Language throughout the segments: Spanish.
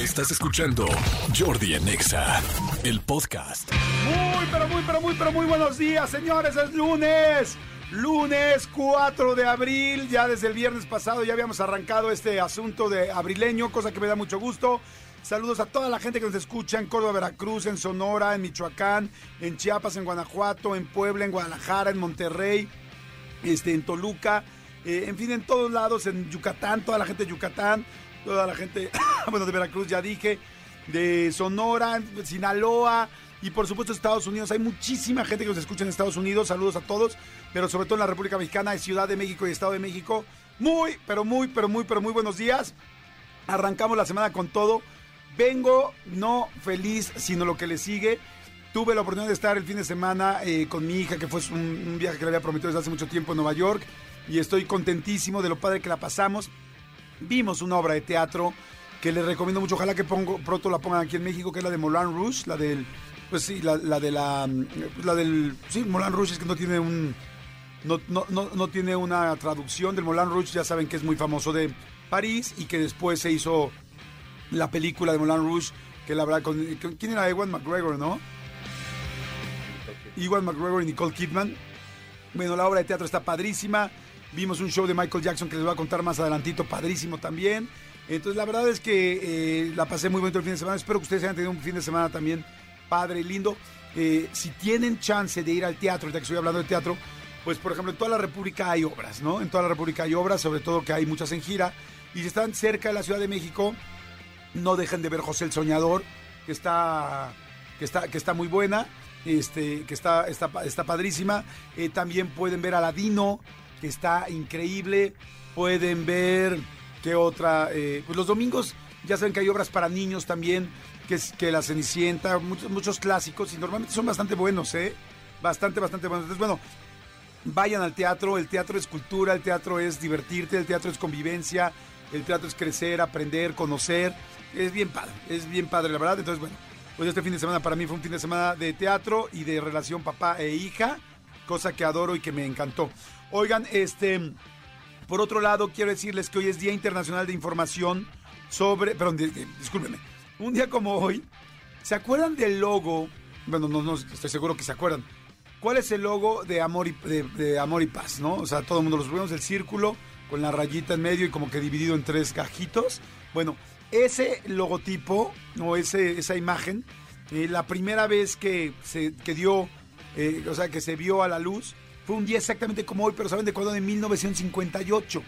Estás escuchando Jordi Anexa, el podcast. Muy, pero muy, pero muy, pero muy buenos días, señores. Es lunes. Lunes 4 de abril. Ya desde el viernes pasado ya habíamos arrancado este asunto de abrileño, cosa que me da mucho gusto. Saludos a toda la gente que nos escucha en Córdoba, Veracruz, en Sonora, en Michoacán, en Chiapas, en Guanajuato, en Puebla, en Guadalajara, en Monterrey, este, en Toluca, eh, en fin, en todos lados, en Yucatán, toda la gente de Yucatán, toda la gente, bueno, de Veracruz ya dije, de Sonora, Sinaloa y por supuesto Estados Unidos. Hay muchísima gente que nos escucha en Estados Unidos. Saludos a todos, pero sobre todo en la República Mexicana, Ciudad de México y Estado de México. Muy, pero muy, pero muy, pero muy buenos días. Arrancamos la semana con todo. Vengo no feliz, sino lo que le sigue. Tuve la oportunidad de estar el fin de semana eh, con mi hija, que fue un, un viaje que le había prometido desde hace mucho tiempo en Nueva York. Y estoy contentísimo de lo padre que la pasamos vimos una obra de teatro que les recomiendo mucho, ojalá que pongo, pronto la pongan aquí en México, que es la de Moulin Rouge, la del, pues sí, la, la de la, pues la del, sí, Moulin Rouge es que no tiene un, no, no, no, no tiene una traducción del Moulin Rouge, ya saben que es muy famoso de París y que después se hizo la película de Moulin Rouge, que la verdad, con, con- ¿quién era Ewan McGregor, no? Ewan McGregor y Nicole Kidman. Bueno, la obra de teatro está padrísima. Vimos un show de Michael Jackson que les voy a contar más adelantito, padrísimo también. Entonces, la verdad es que eh, la pasé muy bonito el fin de semana. Espero que ustedes hayan tenido un fin de semana también padre y lindo. Eh, si tienen chance de ir al teatro, ahorita que estoy hablando de teatro, pues por ejemplo en toda la República hay obras, ¿no? En toda la República hay obras, sobre todo que hay muchas en gira. Y si están cerca de la Ciudad de México, no dejen de ver José el Soñador, que está, que está, que está muy buena, este, que está, está, está padrísima. Eh, también pueden ver Aladino, que está increíble. Pueden ver, ¿qué otra? Eh, pues los domingos, ya saben que hay obras para niños también, que es que La Cenicienta, muchos, muchos clásicos, y normalmente son bastante buenos, ¿eh? Bastante, bastante buenos. Entonces, bueno, vayan al teatro, el teatro es cultura, el teatro es divertirte, el teatro es convivencia, el teatro es crecer, aprender, conocer. Es bien padre, es bien padre, la verdad. Entonces, bueno, pues este fin de semana para mí fue un fin de semana de teatro y de relación papá e hija, cosa que adoro y que me encantó. Oigan, este, por otro lado, quiero decirles que hoy es Día Internacional de Información sobre, perdón, di- di- discúlpenme, un día como hoy, ¿se acuerdan del logo? Bueno, no, no estoy seguro que se acuerdan. ¿Cuál es el logo de Amor y, de, de Amor y Paz, no? O sea, todo el mundo los vemos, el círculo con la rayita en medio y como que dividido en tres gajitos. Bueno, ese logotipo o ese, esa imagen, eh, la primera vez que se que dio, eh, o sea, que se vio a la luz, fue un día exactamente como hoy, pero ¿saben de cuándo? De 1958.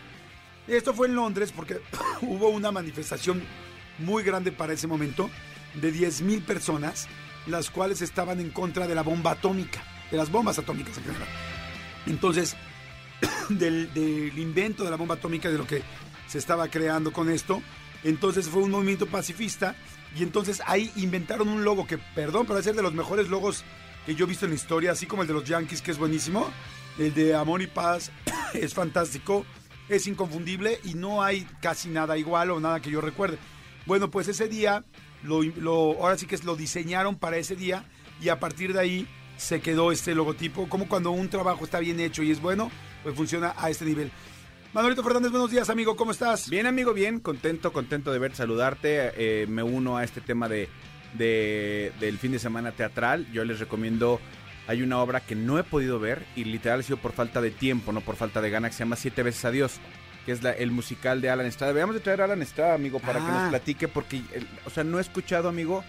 Esto fue en Londres porque hubo una manifestación muy grande para ese momento de 10.000 personas, las cuales estaban en contra de la bomba atómica, de las bombas atómicas en general. Entonces, del, invento de la bomba atómica, de lo que se estaba creando con esto, entonces fue un movimiento pacifista y entonces ahí inventaron un logo que, perdón, pero ser de los mejores logos que yo he visto en la historia, así como el de los Yankees, que es buenísimo. El de Amor y Paz es fantástico, es inconfundible y no hay casi nada igual o nada que yo recuerde. Bueno, pues ese día, lo, ahora sí que lo diseñaron para ese día y a partir de ahí se quedó este logotipo. Como cuando un trabajo está bien hecho y es bueno, pues funciona a este nivel. Manolito Fernández, buenos días, amigo, ¿cómo estás? Bien, amigo, bien, contento, contento de ver, saludarte. eh, me uno a este tema de, de- del fin de semana teatral. Yo les recomiendo, hay una obra que no he podido ver y literal ha sido por falta de tiempo, no por falta de gana, que se llama Siete veces Adiós, que es la- el musical de Alan Estrada. Deberíamos de traer a Alan Estrada, amigo, para que Ah. nos platique, porque, o sea, no he escuchado, amigo,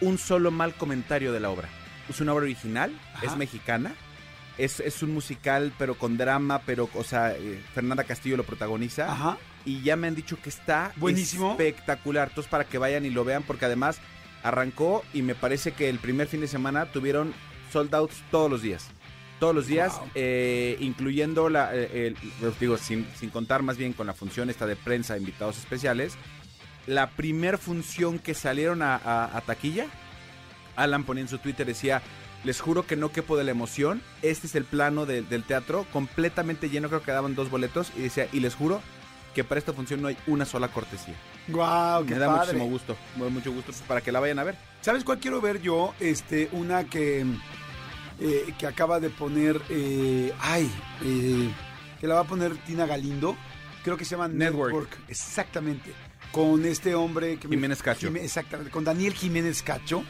un solo mal comentario de la obra. Es una obra original, Ajá. es mexicana. Es, es un musical, pero con drama, pero, o sea, eh, Fernanda Castillo lo protagoniza Ajá. y ya me han dicho que está Buenísimo. espectacular. Entonces, para que vayan y lo vean, porque además arrancó y me parece que el primer fin de semana tuvieron sold outs todos los días. Todos los días, Wow. eh, incluyendo la, eh, el- los digo, sin, sin contar más bien con la función esta de prensa, invitados especiales. La primer función que salieron a, a- a taquilla, Alan ponía en su Twitter, decía, les juro que no quepo de la emoción, este es el plano de- del teatro, completamente lleno, creo que daban dos boletos, y decía, y les juro que para esta función no hay una sola cortesía. Guau, qué Me da padre. muchísimo gusto, mucho gusto pues, para que la vayan a ver. ¿Sabes cuál quiero ver yo? Este, una que, eh, que acaba de poner, eh, ay, eh, que la va a poner Tina Galindo. Creo que se llama Network. Network. Exactamente. con este hombre que me- Jiménez Cacho. Exactamente, con Daniel Jiménez Cacho,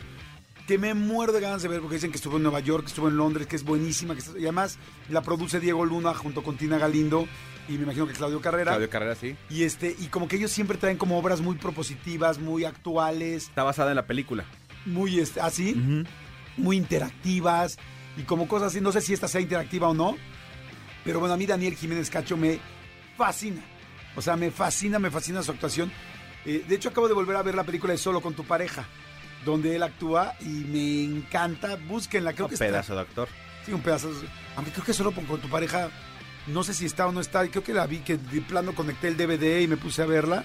que me muero de ganas de ver porque dicen que estuvo en Nueva York, que estuvo en Londres, que es buenísima, que está- y además la produce Diego Luna junto con Tina Galindo y me imagino que Claudio Carrera. Claudio Carrera, sí. Y este, y como que ellos siempre traen como obras muy propositivas, muy actuales, Está basada en la película. muy este, así, muy interactivas y como cosas así. No sé si esta sea interactiva o no, pero bueno, a mí Daniel Jiménez Cacho me fascina. O sea, me fascina, me fascina su actuación. Eh, de hecho, acabo de volver a ver la película de Solo con tu pareja, donde él actúa y me encanta. Búsquenla, creo Un que está- pedazo de actor. Sí, un pedazo. Aunque creo que solo con tu pareja, no sé si está o no está. Creo que la vi, que de plano conecté el DVD y me puse a verla.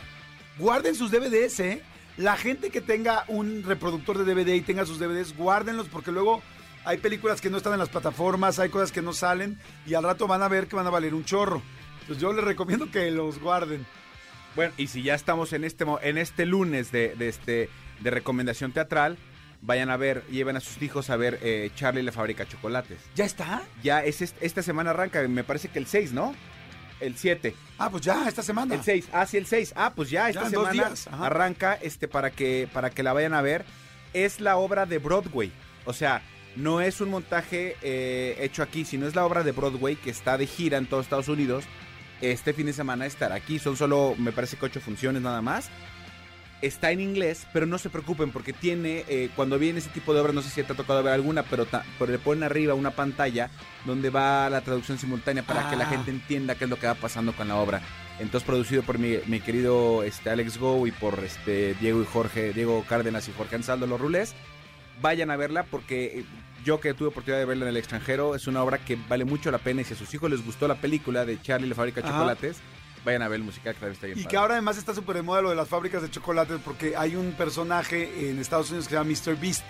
Guarden sus DVDs, ¿eh? La gente que tenga un reproductor de DVD y tenga sus DVDs, guárdenlos porque luego hay películas que no están en las plataformas, hay cosas que no salen y al rato van a ver que van a valer un chorro. Entonces yo les recomiendo que los guarden. Bueno, y si ya estamos en este en este lunes de este de recomendación teatral, vayan a ver, lleven a sus hijos a ver eh, Charlie la fábrica de chocolates. ¿Ya está? Ya es est- esta semana arranca, me parece que el 6, ¿no? El 7. Ah, pues ya, esta semana. El 6. Ah, sí, el 6. Ah, pues ya esta dos semana días, ajá. arranca este para que para que la vayan a ver. Es la obra de Broadway. O sea, no es un montaje eh, hecho aquí, sino es la obra de Broadway que está de gira en todos Estados Unidos. Este fin de semana estará aquí. Son solo, me parece que ocho funciones nada más. Está en inglés, pero no se preocupen porque tiene, eh, cuando viene ese tipo de obras, no sé si te ha tocado ver alguna, pero, ta- pero le ponen arriba una pantalla donde va la traducción simultánea para que la Ah. gente entienda qué es lo que va pasando con la obra. Entonces producido por mi, mi querido este, Alex Go y por este Diego y Jorge, Diego Cárdenas y Jorge Ansaldo Los Rulés. Vayan a verla porque eh, yo que tuve oportunidad de verla en el extranjero, es una obra que vale mucho la pena y si a sus hijos les gustó la película de Charlie la fábrica de Ajá. Vayan a ver el musical que también está bien Y padre. que ahora además está súper de moda lo de las fábricas de chocolates porque hay un personaje en Estados Unidos que se llama Mr. Beast.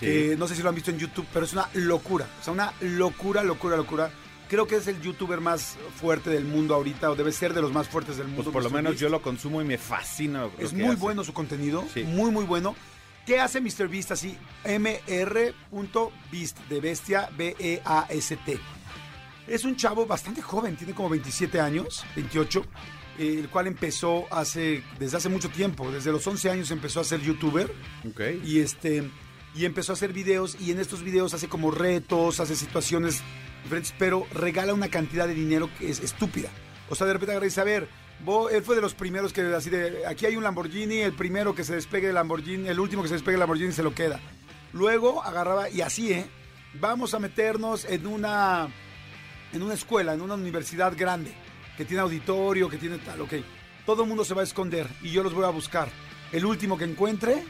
Sí. que no sé si lo han visto en YouTube, pero es una locura. O sea, una locura, locura, locura. Creo que es el youtuber más fuerte del mundo ahorita, o debe ser de los más fuertes del mundo. Pues por lo menos Beast. yo lo consumo y me fascina. Es muy hace. bueno su contenido, Sí. muy, muy bueno. ¿Qué hace Mr. Beast así? mr.beast, de bestia, B-E-A-S-T. Es un chavo bastante joven, tiene como 27 años, 28, eh, el cual empezó hace, desde hace mucho tiempo, desde los 11 años empezó a ser youtuber Ok. y este y empezó a hacer videos y en estos videos hace como retos, hace situaciones diferentes, pero regala una cantidad de dinero que es estúpida. O sea, de repente agarra y dice, a ver, él fue de los primeros que así de, aquí hay un Lamborghini, el primero que se despegue del Lamborghini, el último que se despegue del Lamborghini se lo queda. Luego agarraba y así, ¿eh? Vamos a meternos en una en una escuela, en una universidad grande, que tiene auditorio, que tiene tal, ok. Todo el mundo se va a esconder y yo los voy a buscar. El último que encuentre,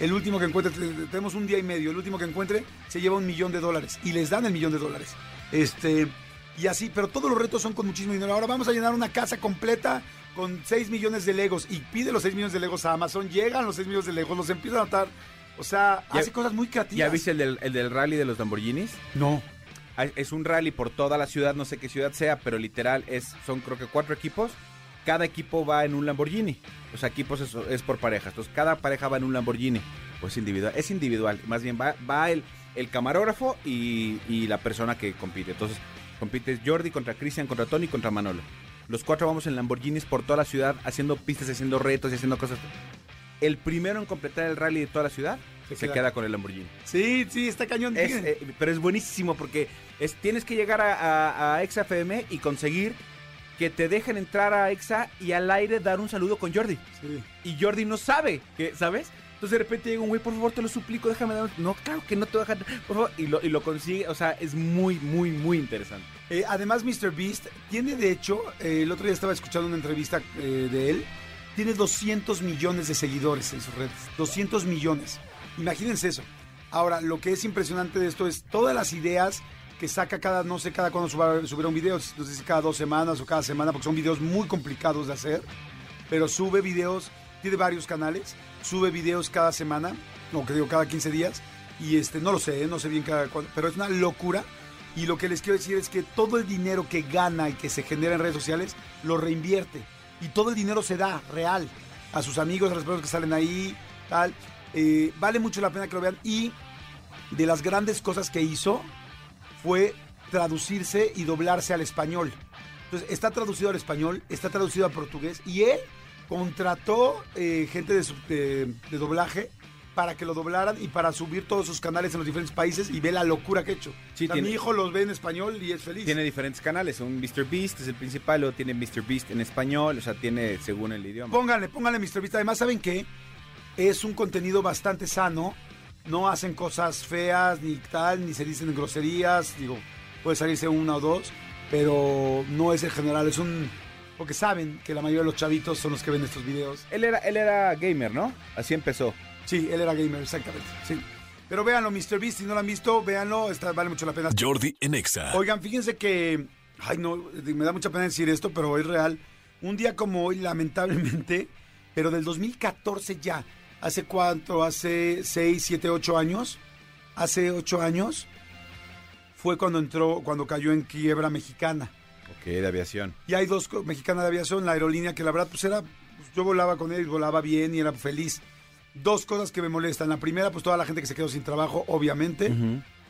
el último que encuentre, te- te- tenemos un día y medio, el último que encuentre se lleva un millón de dólares y les dan el millón de dólares. Este, y así, pero todos los retos son con muchísimo dinero. Ahora vamos a llenar una casa completa con 6 millones de legos y pide los 6 millones de legos a Amazon, llegan los 6 millones de legos, los empiezan a atar. O sea, Ya- hace cosas muy creativas. ¿Ya viste el del, el del rally de los Lamborghinis? No. Es un rally por toda la ciudad, no sé qué ciudad sea, pero literal es, son creo que cuatro equipos. Cada equipo va en un Lamborghini. O sea, equipos es, es por parejas. Entonces, cada pareja va en un Lamborghini. Pues individual. Es individual. Más bien va, va el, el camarógrafo y, y la persona que compite. Entonces, compite Jordi contra Cristian, contra Tony, contra Manolo. Los cuatro vamos en Lamborghinis por toda la ciudad, haciendo pistas, haciendo retos y haciendo cosas. El primero en completar el rally de toda la ciudad Se se, queda. queda con el Lamborghini. Sí, sí, está cañón. Es, eh, pero es buenísimo porque es, tienes que llegar a, a, a XFM y conseguir que te dejen entrar a Exa y al aire dar un saludo con Jordi. Sí. Y Jordi no sabe, que, ¿sabes? Entonces de repente llega un güey, por favor, te lo suplico, déjame dar... un-". No, claro que no te voy a dejar, por favor. Y lo, y lo consigue, o sea, es muy, muy, muy interesante. Eh, además, Mr. Beast tiene, de hecho, eh, el otro día estaba escuchando una entrevista eh, de él, tiene 200 millones de seguidores en sus redes. 200 millones. Imagínense eso. Ahora, lo que es impresionante de esto es todas las ideas que saca cada, no sé cada cuándo subirá un video, no sé si cada dos semanas o cada semana, porque son videos muy complicados de hacer, pero sube videos, tiene varios canales, sube videos cada semana, o que digo cada 15 días, y este, no lo sé, ¿eh? no sé bien cada cuándo, pero es una locura. Y lo que les quiero decir es que todo el dinero que gana y que se genera en redes sociales lo reinvierte. Y todo el dinero se da real a sus amigos, a las personas que salen ahí, tal. Eh, vale mucho la pena que lo vean. Y de las grandes cosas que hizo fue traducirse y doblarse al español. Entonces, está traducido al español, está traducido al portugués y él contrató eh, gente de, de- de doblaje para que lo doblaran y para subir todos sus canales en los diferentes países y ve la locura que ha hecho. Sí, O sea, tiene- mi hijo los ve en español y es feliz. Tiene diferentes canales, un Mr. Beast es el principal, luego tiene Mr. Beast en español, o sea, tiene según el idioma. Pónganle, pónganle Mr. Beast. Además, ¿saben qué? Es un contenido bastante sano. No hacen cosas feas ni tal, ni se dicen groserías. Digo, puede salirse una o dos, pero no es el general. Es un... Porque saben que la mayoría de los chavitos son los que ven estos videos. Él era, él era gamer, ¿no? Así empezó. Sí, él era gamer, exactamente. Sí. Pero véanlo, Mr. Beast, si no lo han visto, véanlo, está, vale mucho la pena. Jordi en Exa. Oigan, fíjense que, ay no, me da mucha pena decir esto, pero es real. Un día como hoy, lamentablemente, pero del 2014 ya, ¿hace cuánto? Hace 6, 7, 8 años. Hace 8 años fue cuando entró, cuando cayó en quiebra mexicana. Ok, de aviación. Y hay dos mexicanas de aviación, la aerolínea que la verdad pues era, pues, yo volaba con él, volaba bien y era feliz. Dos cosas que me molestan. La primera, pues toda la gente que se quedó sin trabajo, obviamente.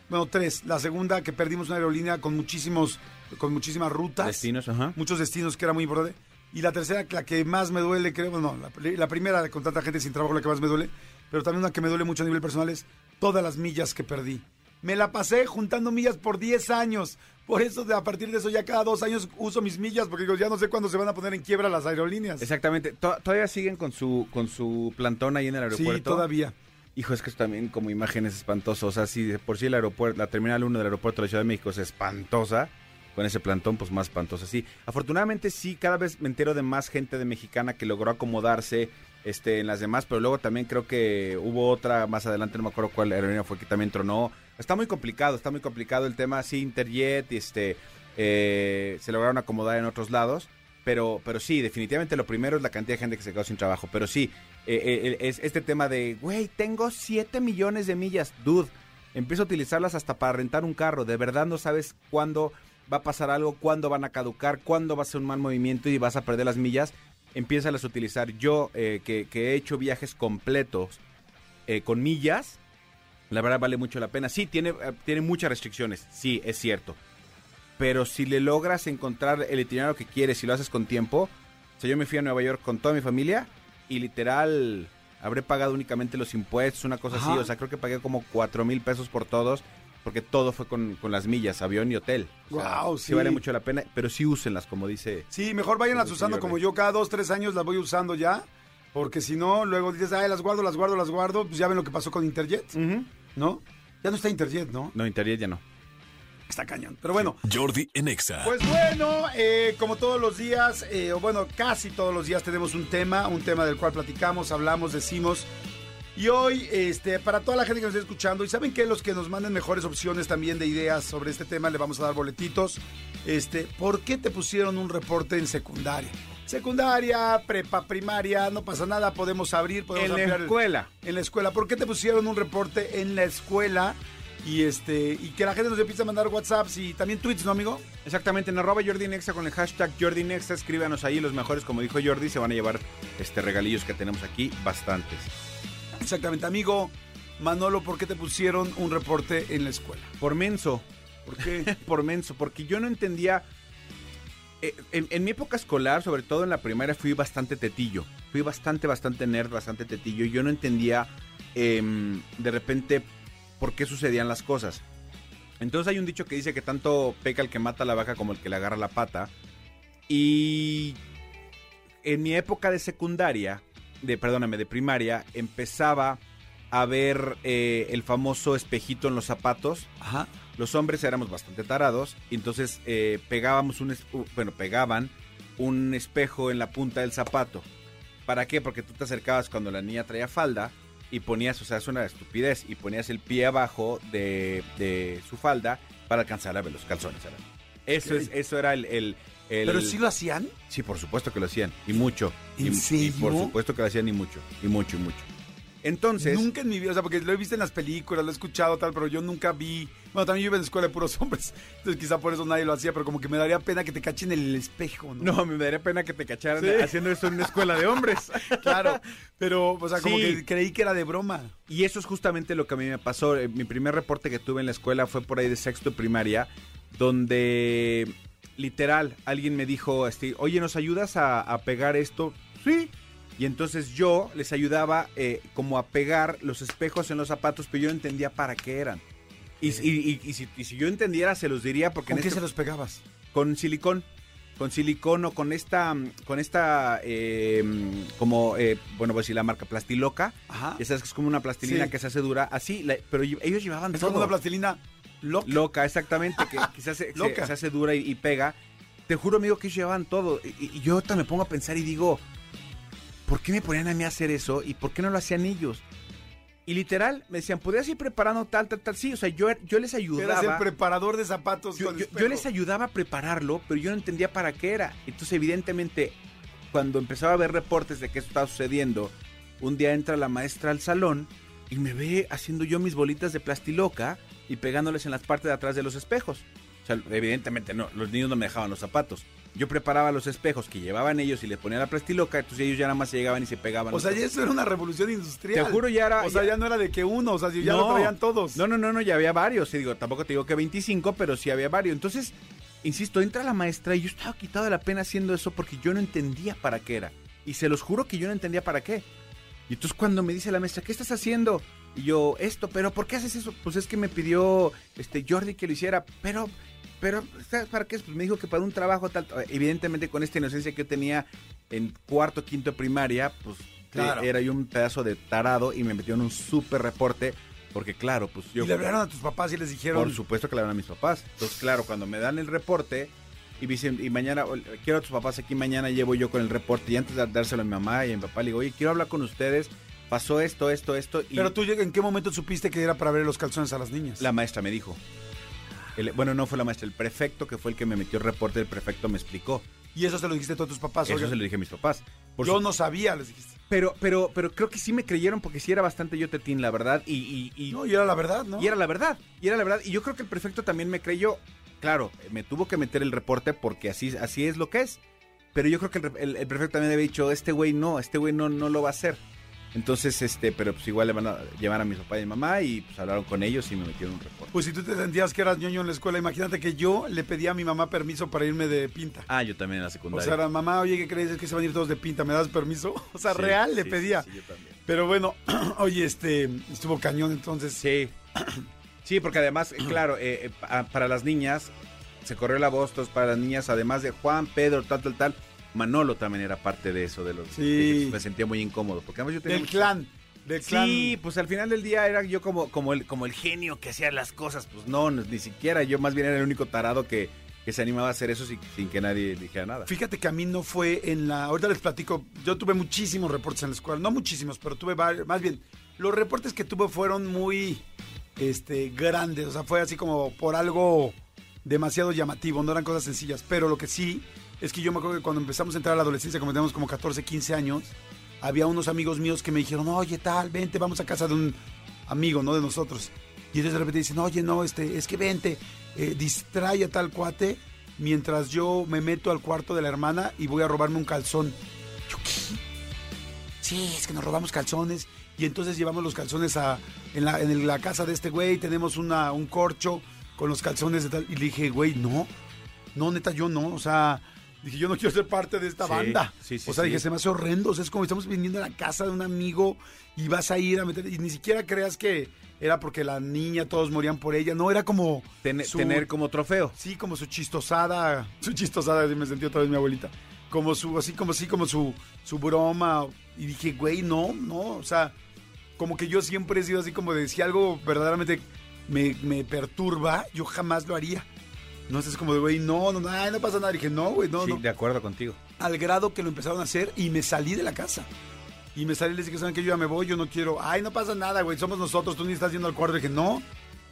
Bueno, tres. La segunda, que perdimos una aerolínea con muchísimos, con muchísimas rutas. Destinos, ajá. Muchos destinos que era muy importante. Y la tercera, la que más me duele, creo, bueno, la, la primera con tanta gente sin trabajo, la que más me duele, pero también una que me duele mucho a nivel personal es todas las millas que perdí. Me la pasé juntando millas por 10 años. Por eso, de, a partir de eso, ya cada dos años uso mis millas, porque digo, ya no sé cuándo se van a poner en quiebra las aerolíneas. Exactamente. To- Todavía siguen con su, con su plantón ahí en el aeropuerto. Sí, todavía. Hijo, es que es también como imagen es espantoso. O sea, si de por sí el aeropuerto, la terminal 1 del aeropuerto de la Ciudad de México es espantosa, con ese plantón, pues más espantosa. Sí, afortunadamente sí, cada vez me entero de más gente de mexicana que logró acomodarse este, en las demás, pero luego también creo que hubo otra más adelante, no me acuerdo cuál aerolínea fue que también tronó. Está muy complicado, está muy complicado el tema. Sí, Interjet, este, eh, se lograron acomodar en otros lados. Pero, pero sí, definitivamente lo primero es la cantidad de gente que se quedó sin trabajo. Pero sí, eh, eh, es este tema de, güey, tengo 7 millones de millas. Dude, empiezo a utilizarlas hasta para rentar un carro. De verdad no sabes cuándo va a pasar algo, cuándo van a caducar, cuándo va a ser un mal movimiento y vas a perder las millas. Empiézalas a utilizar. Yo, eh, que, que he hecho viajes completos eh, con millas, la verdad vale mucho la pena. Sí, tiene, eh, tiene muchas restricciones. Sí, es cierto pero si le logras encontrar el itinerario que quieres y lo haces con tiempo, o sea, yo me fui a Nueva York con toda mi familia y literal habré pagado únicamente los impuestos, una cosa Ajá. así, o sea, creo que pagué como cuatro mil pesos por todos, porque todo fue con, con las millas, avión y hotel. O sea, Guau, sí. sí. vale mucho la pena, pero sí úsenlas, como dice. Sí, mejor vayan las Sí, usando como yo cada dos, tres años las voy usando ya. Porque si no, luego dices, ay, las guardo, las guardo, las guardo. Pues ya ven lo que pasó con Interjet, ¿no? Ya no está Interjet, ¿no? No, Interjet ya no. Está cañón. Pero bueno, Jordi en Exa. Pues bueno, eh, como todos los días, eh, o bueno, casi todos los días tenemos un tema, un tema del cual platicamos, hablamos, decimos. Y hoy, este, para toda la gente que nos está escuchando, y saben que los que nos manden mejores opciones también de ideas sobre este tema, le vamos a dar boletitos. Este, ¿por qué te pusieron un reporte en secundaria? Secundaria, prepa, primaria, no pasa nada, podemos abrir, podemos En la el- escuela. en la escuela. ¿Por qué te pusieron un reporte en la escuela? Y este, y que la gente nos empiece a mandar WhatsApps y también tweets, ¿no, amigo? Exactamente, en arroba Jordi Nexa con el hashtag Jordi Nexa, escríbanos ahí los mejores, como dijo Jordi, se van a llevar este regalillos que tenemos aquí, bastantes. Exactamente, amigo. Manolo, ¿por qué te pusieron un reporte en la escuela? Por menso, ¿Por qué? por menso, porque yo no entendía. eh, En, en mi época escolar, sobre todo en la primaria, fui bastante tetillo. Fui bastante, bastante nerd, bastante tetillo. Y yo no entendía em, de repente por qué sucedían las cosas. Entonces hay un dicho que dice que tanto peca el que mata a la vaca como el que le agarra la pata. Y en mi época de secundaria, de perdóname, de primaria, empezaba a ver eh, el famoso espejito en los zapatos Ajá. los hombres éramos bastante tarados, y entonces eh, pegábamos un, bueno, pegaban un espejo en la punta del zapato. ¿Para qué? Porque tú te acercabas cuando la niña traía falda y ponías, o sea, es una estupidez, y ponías el pie abajo de, de su falda para alcanzar a ver los calzones. Eso, es, eso era el... el- el- ¿Pero sí lo hacían? Sí, por supuesto que lo hacían, y mucho. ¿En y, y serio? por supuesto que lo hacían y mucho, y mucho, y mucho. Entonces... Nunca en mi vida, o sea, porque lo he visto en las películas, lo he escuchado tal, pero yo nunca vi. Bueno, también yo iba en la escuela de puros hombres, entonces quizá por eso nadie lo hacía, pero como que me daría pena que te cachen en el espejo, ¿no? No, me daría pena que te cacharan Sí. haciendo esto en una escuela de hombres. Claro, pero, o sea, como Sí. que creí que era de broma. Y eso es justamente lo que a mí me pasó. Eh, Mi primer reporte que tuve en la escuela fue por ahí de sexto primaria, donde literal alguien me dijo, este, oye, ¿nos ayudas a, a pegar esto? Sí. Y entonces yo les ayudaba eh, como a pegar los espejos en los zapatos, pero yo no entendía para qué eran. Y, y- y- y si, y si yo entendiera, se los diría porque ¿Con en qué este- se los pegabas? con silicón. Con silicón o con esta, con esta, eh, mm, como, eh, bueno, voy a decir la marca Plastiloca. Ajá. Ya sabes que es como una plastilina Sí. que se hace dura, así, la- pero ellos llevaban Es todo. como una plastilina loca. Loca, exactamente, que quizás se, Loca. se hace dura y, y pega. Te juro, amigo, que ellos llevaban todo. Y, yo ahorita me pongo a pensar y digo, ¿por qué me ponían a mí a hacer eso? ¿Y por qué no lo hacían ellos? Y literal, me decían, ¿podrías ir preparando tal, tal, tal? Sí, o sea, yo, yo les Eras ayudaba. el preparador de zapatos Yo, con yo- espejo. yo les ayudaba a prepararlo, pero yo no entendía para qué era. Entonces, evidentemente, cuando empezaba a ver reportes de que esto estaba sucediendo, un día entra la maestra al salón y me ve haciendo yo mis bolitas de plastiloca y pegándoles en las partes de atrás de los espejos. O sea, evidentemente no, los niños no me dejaban los zapatos. Yo preparaba los espejos que llevaban ellos y les ponía la plastiloca, entonces ellos ya nada más se llegaban y se pegaban. O sea, ya eso era una revolución industrial. Te juro, ya era- O sea, ya- ya no era de que uno, o sea, ya No. lo traían todos. No, no, no, no, ya había varios. Y digo, tampoco te digo que 25, pero sí había varios. Entonces, insisto, entra la maestra y yo estaba quitado de la pena haciendo eso porque yo no entendía para qué era. Y se los juro que yo no entendía para qué. Y entonces cuando me dice la maestra, ¿qué estás haciendo? Y yo, esto, pero ¿por qué haces eso? Pues es que me pidió este Jordi que lo hiciera, pero, pero, ¿sabes para qué? Pues me dijo que para un trabajo tal. Evidentemente con esta inocencia que yo tenía en cuarto, quinto de primaria, pues Claro. era yo un pedazo de tarado y me metió en un súper reporte. Porque claro, pues yo... y le hablaron a tus papás y les dijeron... Por supuesto que le hablan a mis papás. Entonces, claro, cuando me dan el reporte y dicen, y mañana, quiero a tus papás aquí, mañana llevo yo con el reporte y antes de dárselo a mi mamá y a mi papá, le digo, oye, quiero hablar con ustedes, pasó esto, esto, esto. Y Pero tú, ¿en qué momento supiste que era para ver los calzones a las niñas? la maestra me dijo. El- bueno, no fue la maestra, el prefecto que fue el que me metió el reporte, el prefecto me explicó. Y eso se lo dijiste a tus papás. Eso se lo dije a mis papás. Por yo su- no sabía, les dijiste. pero, pero, pero creo que sí me creyeron porque sí era bastante yo tetín, la verdad. Y, y, y- No, y era la verdad, ¿no? Y era la verdad, y era la verdad. Y yo creo que el prefecto también me creyó. Claro, me tuvo que meter el reporte porque así, así es lo que es. Pero yo creo que el- el prefecto también había dicho, este güey no, este güey no, no lo va a hacer. Entonces, este, pero pues igual le van a llevar a mi papá y mi mamá y pues hablaron con ellos y me metieron un reporte. Pues si tú te sentías que eras ñoño en la escuela, imagínate que yo le pedí a mi mamá permiso para irme de pinta. Ah, yo también en la O secundaria. sea, era, mamá, oye, ¿qué crees? Es que se van a ir todos de pinta, ¿me das permiso? O sea, Sí, real le pedía. sí, sí, yo también. Pero bueno, oye, este, estuvo cañón entonces. Sí. Sí, porque además, eh, claro, eh, eh, pa- para las niñas, se corrió la voz, entonces, para las niñas, además de Juan, Pedro, tal, tal, tal, Manolo también era parte de eso, de los... Sí. Me sentía muy incómodo, porque además yo tenía... Del mucho- clan, del clan. Sí, pues al final del día era yo como, como, el, como el genio que hacía las cosas. Pues no, ni siquiera. Yo más bien era el único tarado que, que se animaba a hacer eso sin, sin que nadie dijera nada. Fíjate que a mí no fue en la. Ahorita les platico. Yo tuve muchísimos reportes en la escuela. No muchísimos, pero tuve varios. Más bien, los reportes que tuve fueron muy este, grandes. O sea, fue así como por algo demasiado llamativo. No eran cosas sencillas. Pero lo que sí es que yo me acuerdo que cuando empezamos a entrar a la adolescencia, como teníamos como 14, 15 años, había unos amigos míos que me dijeron, oye, tal, vente, vamos a casa de un amigo, ¿no? De nosotros. Y ellos de repente dicen, oye, no, este, es que vente, eh, distrae a tal cuate mientras yo me meto al cuarto de la hermana y voy a robarme un calzón. ¿Yo qué? Sí, es que nos robamos calzones y entonces llevamos los calzones a, en, la, en la casa de este güey, tenemos una, un corcho con los calzones de tal. Y le dije, güey, no, no, neta, yo no, o sea, dije, yo no quiero ser parte de esta Sí, banda. sí, sí, o sea, sí. dije, se me hace horrendo, o sea, es como estamos viniendo a la casa de un amigo y vas a ir a meter, y ni siquiera creas que era porque la niña, todos morían por ella, no, era como... Ten- su- Tener como trofeo. Sí, como su chistosada, su chistosada, así me sentí otra vez mi abuelita. Como su, así como así, como su, su broma. Y dije, güey, no, no, o sea, como que yo siempre he sido así como de si algo verdaderamente me, me perturba, yo jamás lo haría. No sé, es como de, güey, no, no, no, no pasa nada. dije, no, güey, no, sí, no. de acuerdo contigo. Al grado que lo empezaron a hacer y me salí de la casa. Y me salí y les dije, ¿saben que Yo ya me voy, yo no quiero. Ay, no pasa nada, güey, somos nosotros, tú ni estás yendo al cuarto. Y dije, no. O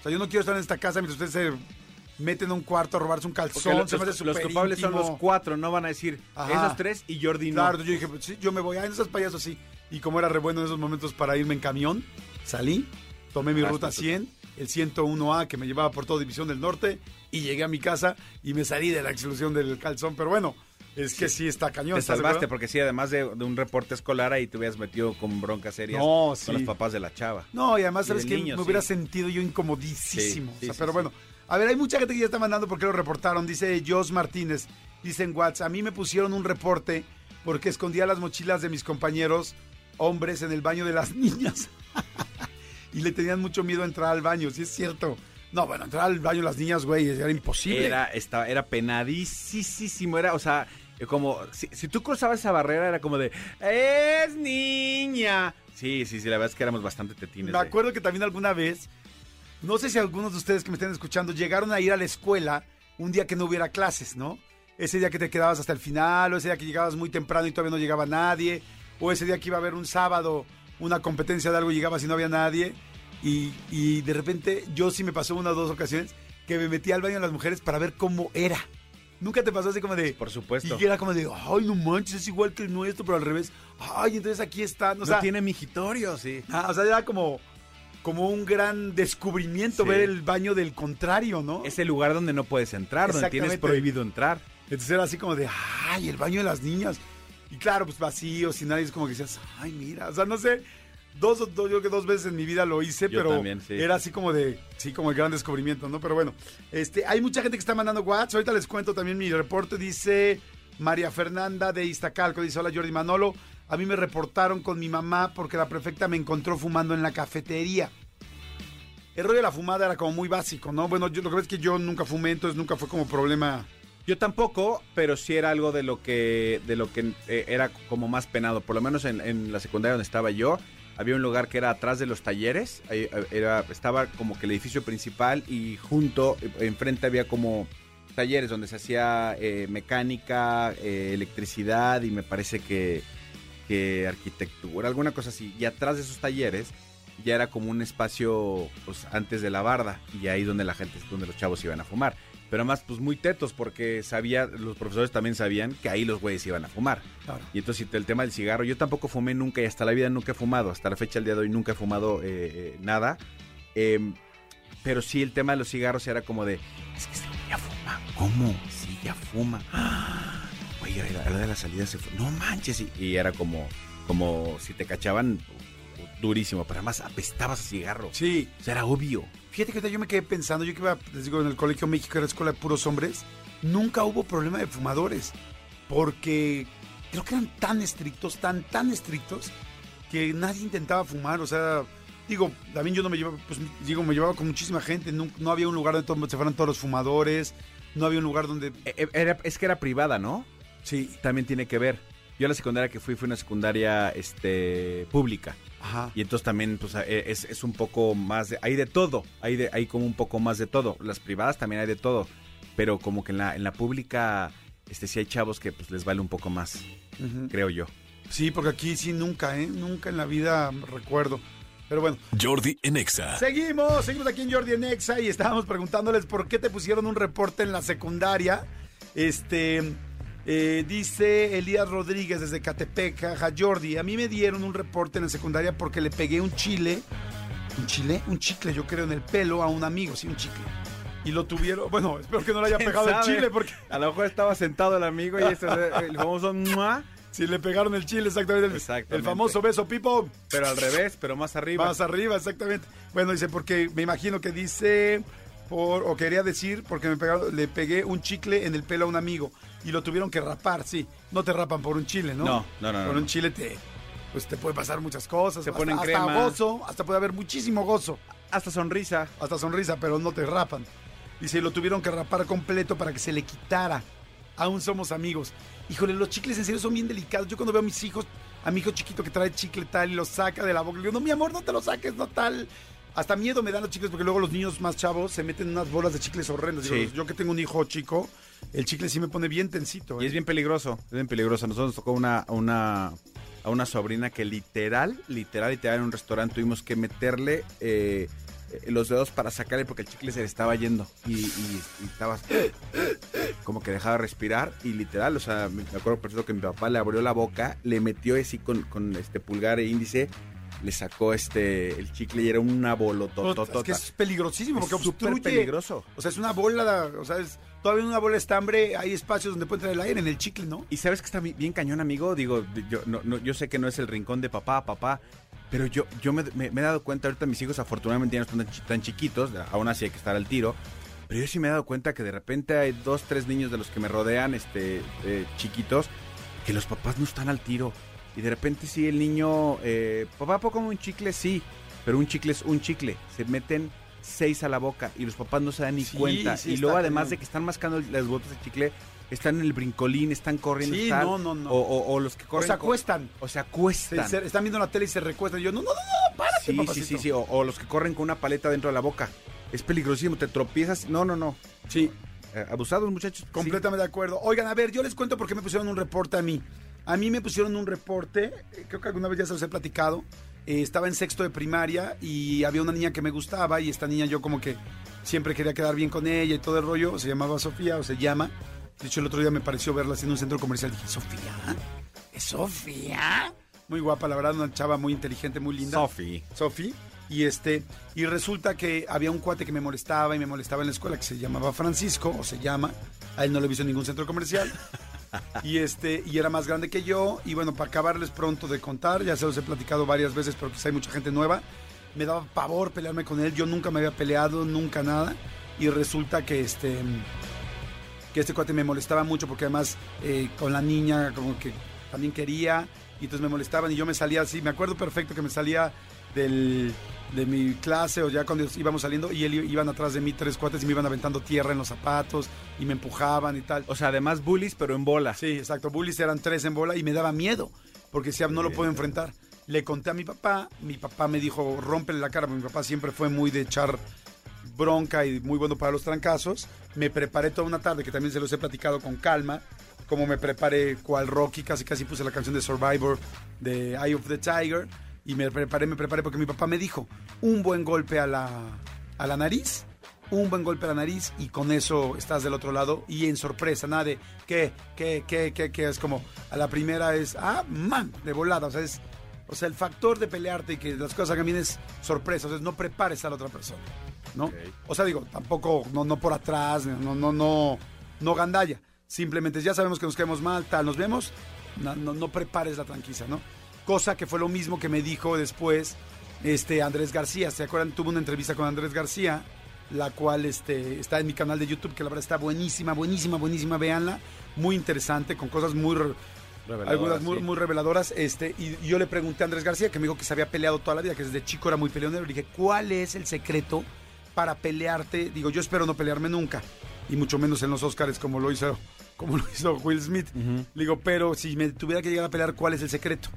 sea, yo no quiero estar en esta casa mientras ustedes se meten a un cuarto a robarse un calzón. los, se los- los culpables son los cuatro, no van a decir Ajá. esos tres y Jordi no. Claro, yo dije, pues, sí, yo me voy. Ay, no seas payaso, sí. Y como era re bueno en esos momentos para irme en camión, salí, tomé mi ruta está 100, el 101A que me llevaba por toda División del Norte, y llegué a mi casa y me salí de la exclusión del calzón. Pero bueno, es que sí, está cañón. Te ¿estás de salvaste porque sí, además de, de un reporte escolar ahí te hubieras metido con broncas serias No, sí. con los papás de la chava. No, y además, Y ¿sabes que Me hubiera sentido yo incomodísimo. O sea, pero bueno, a ver, hay mucha gente que ya está mandando porque lo reportaron. Dice Jos Martínez, dice en WhatsApp, a mí me pusieron un reporte porque escondía las mochilas de mis compañeros hombres en el baño de las niñas. Y le tenían mucho miedo a entrar al baño, sí es cierto. No, bueno, entrar al baño las niñas, güey, era imposible. Era, estaba, era penadísimo, era, o sea, como, si, si tú cruzabas esa barrera era como de, es niña. Sí, sí, sí, la verdad es que éramos bastante tetines. Me de- acuerdo que también alguna vez, no sé si algunos de ustedes que me estén escuchando llegaron a ir a la escuela un día que no hubiera clases, ¿no? Ese día que te quedabas hasta el final, o ese día que llegabas muy temprano y todavía no llegaba nadie, o ese día que iba a haber un sábado una competencia de algo y llegabas y no había nadie. Y, y de repente yo sí me pasó una o dos ocasiones que me metí al baño de las mujeres para ver cómo era. Nunca te pasó así como de... Por supuesto. Y era como de, ay, no manches, es igual que el nuestro, pero al revés. Ay, entonces aquí están. O No sea, tiene migitorio, sí. Ah, o sea, era como, como un gran descubrimiento Sí. ver el baño del contrario, ¿no? Es el lugar donde no puedes entrar, donde tienes prohibido entrar. Entonces era así como de, ay, el baño de las niñas. Y claro, pues vacío, sin nadie, es como que decías, ay, mira, o sea, no sé, dos, o- dos- yo creo que dos veces en mi vida lo hice, Yo pero también, sí. era así como de, sí, como el gran descubrimiento, ¿no? Pero bueno, este, hay mucha gente que está mandando WhatsApp, ahorita les cuento también mi reporte, dice María Fernanda de Iztacalco, dice, hola Jordi Manolo, a mí me reportaron con mi mamá porque la prefecta me encontró fumando en la cafetería. El rollo de la fumada era como muy básico, ¿no? Bueno, yo, lo que ves es que yo nunca fumé, entonces nunca fue como problema. Yo tampoco, pero sí era algo de lo que, de lo que eh, era como más penado. Por lo menos en, la secundaria donde estaba yo, había un lugar que era atrás de los talleres. Eh, era, estaba como que el edificio principal y junto, eh, enfrente había como talleres donde se hacía eh, mecánica, electricidad y me parece que, que arquitectura, alguna cosa así. Y atrás de esos talleres ya era como un espacio pues, antes de la barda y ahí donde la gente, donde los chavos iban a fumar. Pero además, pues muy tetos, porque sabía, los profesores también sabían que ahí los güeyes iban a fumar. Claro. Y entonces el tema del cigarro, yo tampoco fumé nunca y hasta la vida nunca he fumado, hasta la fecha del día de hoy nunca he fumado eh, eh, nada. Em, pero sí el tema de los cigarros era como de, es que este güey ya fuma, ¿cómo? Sí, ya fuma. ¡Ah! Oye, a la a la hora de la salida se fue, no manches. Y, y era como, como si te cachaban durísimo, pero además apestabas a cigarro. Sí, O sea, era obvio. Fíjate que yo me quedé pensando, yo que iba, les digo, en el Colegio México era escuela de puros hombres, nunca hubo problema de fumadores, porque creo que eran tan estrictos, tan, tan estrictos, que nadie intentaba fumar, o sea, digo, también yo no me llevaba, pues digo, me llevaba con muchísima gente, no, no había un lugar donde se fueran todos los fumadores, no había un lugar donde... E- e- era- es que era privada, ¿no? Sí, También tiene que ver. Yo la secundaria que fui fue una secundaria este, pública. ajá. Y entonces también pues, eh, es, es un poco más de... Hay de todo. Hay, de, hay como un poco más de todo. Las privadas también hay de todo. Pero como que en la, en la pública este, sí hay chavos que pues, les vale un poco más, creo yo. Sí, porque aquí sí nunca, ¿eh? Nunca en la vida recuerdo. Pero bueno, Jordi en Exa. Seguimos, seguimos aquí en Jordi en Exa y estábamos preguntándoles por qué te pusieron un reporte en la secundaria. Este, eh, dice Elías Rodríguez desde Catepec, jaja, Jordi, a mí me dieron un reporte en la secundaria porque le pegué un chile, un chile, un chicle, yo creo, en el pelo a un amigo, sí, un chicle. Y lo tuvieron, bueno, espero que no le haya ¿Quién pegado el chile porque A lo mejor estaba sentado el amigo y ese, el famoso... Si le pegaron el chile, exactamente. el- Exactamente. El famoso beso, Pipo. Pero al revés, pero más arriba. Más arriba, exactamente. Bueno, dice, porque me imagino que dice, por, o quería decir, porque me pegaron, le pegué un chicle en el pelo a un amigo y lo tuvieron que rapar, sí. No te rapan por un chile, ¿no? No, no, no, Por no. un chile te, pues te puede pasar muchas cosas. Se hasta- ponen hasta crema. gozo, hasta puede haber muchísimo gozo, Hasta sonrisa. hasta sonrisa, pero no te rapan. Dice, lo tuvieron que rapar completo para que se le quitara. Aún somos amigos. Híjole, los chicles en serio son bien delicados. Yo cuando veo a mis hijos, a mi hijo chiquito que trae chicle tal y lo saca de la boca, le digo, no, mi amor, no te lo saques, no tal. Hasta miedo me dan los chicles porque luego los niños más chavos se meten unas bolas de chicles horrendas. Sí. yo que tengo un hijo chico, el chicle sí me pone bien tensito. Y ¿eh? es bien peligroso, es bien peligroso. A nosotros nos tocó una, una, a una sobrina que literal, literal, literal, en un restaurante tuvimos que meterle eh, eh, los dedos para sacarle porque el chicle se le estaba yendo. Y, y- y estaba como que dejaba de respirar. Y literal, o sea, me me acuerdo perfecto que mi papá le abrió la boca, le metió así con, con este pulgar e índice, le sacó este el chicle y era una bolotototota. Es que es peligrosísimo porque Es súper obstruye. peligroso. O sea, es una bola, o sea, es todavía en una bola estambre, hay espacios donde puede entrar el aire en el chicle, ¿no? Y sabes que está bi- bien cañón, amigo. Digo, yo, no, no- yo sé que no es el rincón de papá, papá. Pero yo, yo me, me- me he dado cuenta, ahorita mis hijos afortunadamente ya no están tan chiquitos, aún así hay que estar al tiro. Pero yo sí me he dado cuenta que de repente hay dos, tres niños de los que me rodean, este, eh, chiquitos, que los papás no están al tiro. Y de repente sí el niño, eh, papá, ¿puedo comer un chicle? Sí, pero un chicle es un chicle. Se meten seis a la boca y los papás no se dan ni Sí, cuenta. sí, y luego además de que están mascando las botas de chicle, están en el brincolín, están corriendo. Sí, están- no, no, no. O, o- o los que O corren. se co- acuestan. O se Se- acuestan. se- están viendo la tele y se recuestan. Y yo, no, no, no, no, párate, Sí, sí, papacito. sí, sí. O, o los que corren con una paleta dentro de la boca. Es peligrosísimo, te tropiezas. No, no, no. Sí, Eh, abusados, muchachos. completamente de acuerdo. Oigan, a ver, yo les cuento por qué me pusieron un reporte a mí. A mí me pusieron un reporte, eh, creo que alguna vez ya se los he platicado. Eh, estaba en sexto de primaria y había una niña que me gustaba y esta niña yo como que siempre quería quedar bien con ella y todo el rollo. Se llamaba Sofía o se llama. De hecho, el otro día me pareció verla en un centro comercial. Dije, ¿Sofía? ¿Es Sofía? Muy guapa, la verdad, una chava muy inteligente, muy linda. Sofi. Sofi. Y este, y resulta que había un cuate que me molestaba y me molestaba en la escuela que se llamaba Francisco, o se llama, a él no lo he visto en ningún centro comercial. Y este, y era más grande que yo. Y bueno, para acabarles pronto de contar, ya se los he platicado varias veces, pero quizá hay mucha gente nueva. Me daba pavor pelearme con él. Yo nunca me había peleado, nunca nada. Y resulta que este que este cuate me molestaba mucho porque además eh, con la niña como que también quería y entonces me molestaban y yo me salía así, me acuerdo perfecto que me salía del, de mi clase o ya cuando íbamos saliendo y él iban atrás de mí tres cuates y me iban aventando tierra en los zapatos y me empujaban y tal. O sea, además bullies, pero en bola. Sí, exacto, bullies eran tres en bola y me daba miedo porque decía, no lo puedo enfrentar. Le conté a mi papá, mi papá me dijo, rómpele la cara, porque mi papá siempre fue muy de echar bronca y muy bueno para los trancazos. Me preparé toda una tarde, que también se los he platicado con calma, como me preparé cual Rocky, casi casi puse la canción de Survivor de Eye of the Tiger, y me preparé, me preparé porque mi papá me dijo, un buen golpe a la, a la nariz, un buen golpe a la nariz y con eso estás del otro lado y en sorpresa, nada de qué, qué, qué, qué, qué, es como a la primera es, ah, man, de volada, o sea, es, o sea, el factor de pelearte y que las cosas hagan bien es sorpresa, o sea, no prepares a la otra persona, ¿no? Ok. O sea, digo, tampoco, no, no por atrás, no, no, no, no gandalla, simplemente ya sabemos que nos quedamos mal, tal, nos vemos, no, no, no prepares la tranquiza, ¿no? Cosa que fue lo mismo que me dijo después este Andrés García, ¿se acuerdan? Tuve una entrevista con Andrés García, la cual este, está en mi canal de YouTube, que la verdad está buenísima, buenísima, buenísima, véanla, muy interesante, con cosas muy, re- Reveladoras, algunas muy, sí. muy reveladoras, este, y yo le pregunté a Andrés García, que me dijo que se había peleado toda la vida, que desde chico era muy peleonero, le dije, ¿cuál es el secreto para pelearte? Digo, yo espero no pelearme nunca, y mucho menos en los Oscars como lo hizo, como lo hizo Will Smith. Le digo, pero si me tuviera que llegar a pelear, ¿cuál es el secreto?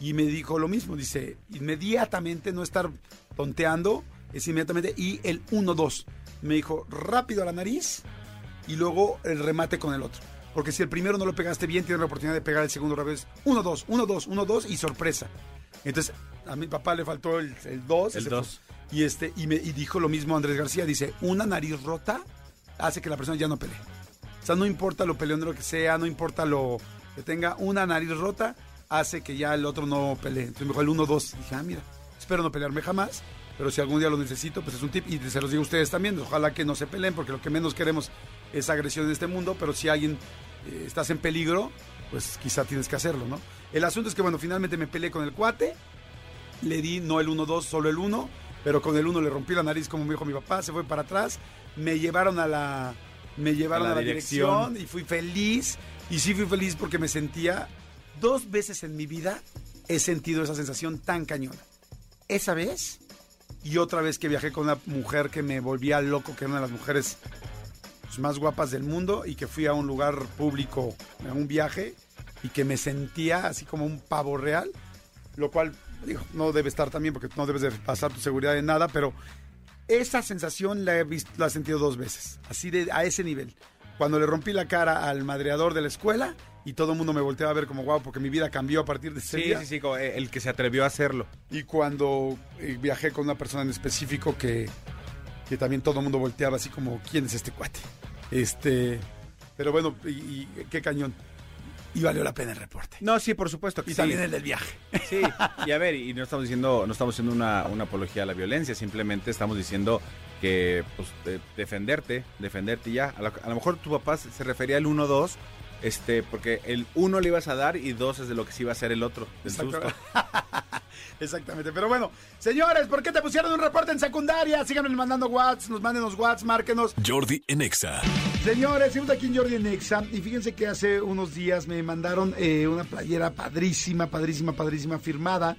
Y me dijo lo mismo, dice, inmediatamente no estar tonteando, es inmediatamente, y el 1-2. Me dijo, rápido a la nariz y luego el remate con el otro. Porque si el primero no lo pegaste bien, tienes la oportunidad de pegar el segundo revés. 1-2, 1-2, 1-2 y sorpresa. Entonces, a mi papá le faltó el 2. El dos. Y, este, y, me, y dijo lo mismo Andrés García, dice, una nariz rota hace que la persona ya no pelee. O sea, no importa lo peleonero que sea, no importa lo que tenga, una nariz rota hace que ya el otro no pelee. Entonces me dijo el 1-2. Dije, ah, mira, espero no pelearme jamás, pero si algún día lo necesito, pues es un tip. Y se los digo a ustedes también, ojalá que no se peleen, porque lo que menos queremos es agresión en este mundo, pero si alguien eh, estás en peligro, pues quizá tienes que hacerlo, ¿no? El asunto es que, bueno, finalmente me peleé con el cuate, le di no el 1-2, solo el 1, pero con el 1 le rompí la nariz, como me dijo mi papá, se fue para atrás, me llevaron a la, me llevaron A a la la, dirección. dirección y fui feliz, y sí fui feliz porque me sentía, dos veces en mi vida he sentido esa sensación tan cañona. Esa vez y otra vez que viajé con una mujer que me volvía loco, que era una de las mujeres pues, más guapas del mundo y que fui a un lugar público, a un viaje y que me sentía así como un pavo real, lo cual digo, no debe estar también porque no debes de pasar tu seguridad en nada, pero esa sensación la he, visto, la he sentido dos veces, así de a ese nivel. Cuando le rompí la cara al madreador de la escuela y todo el mundo me volteaba a ver como guau, porque mi vida cambió a partir de ese Sí, día. sí, sí, como, eh, el que se atrevió a hacerlo. Y cuando eh, viajé con una persona en específico que, que también todo el mundo volteaba así como, ¿quién es este cuate? Este, pero bueno, y, y qué cañón. Y valió la pena el reporte. No, sí, por supuesto que Y sí. también el del viaje. Sí, y a ver, y no estamos diciendo, no estamos haciendo una, una apología a la violencia, simplemente estamos diciendo que pues, de- defenderte, defenderte ya. A lo, a lo mejor tu papá se refería al 1-2 Este, porque el uno le ibas a dar y dos es de lo que se iba a hacer el otro, del Exacto. susto. Exactamente. Pero bueno, señores, ¿por qué te pusieron un reporte en secundaria? Síganos mandando Whats, nos manden los Whats, márquenos. Jordi en Exa. Señores, estamos aquí en Jordi en Exa y fíjense que hace unos días me mandaron eh, una playera padrísima, padrísima, padrísima, firmada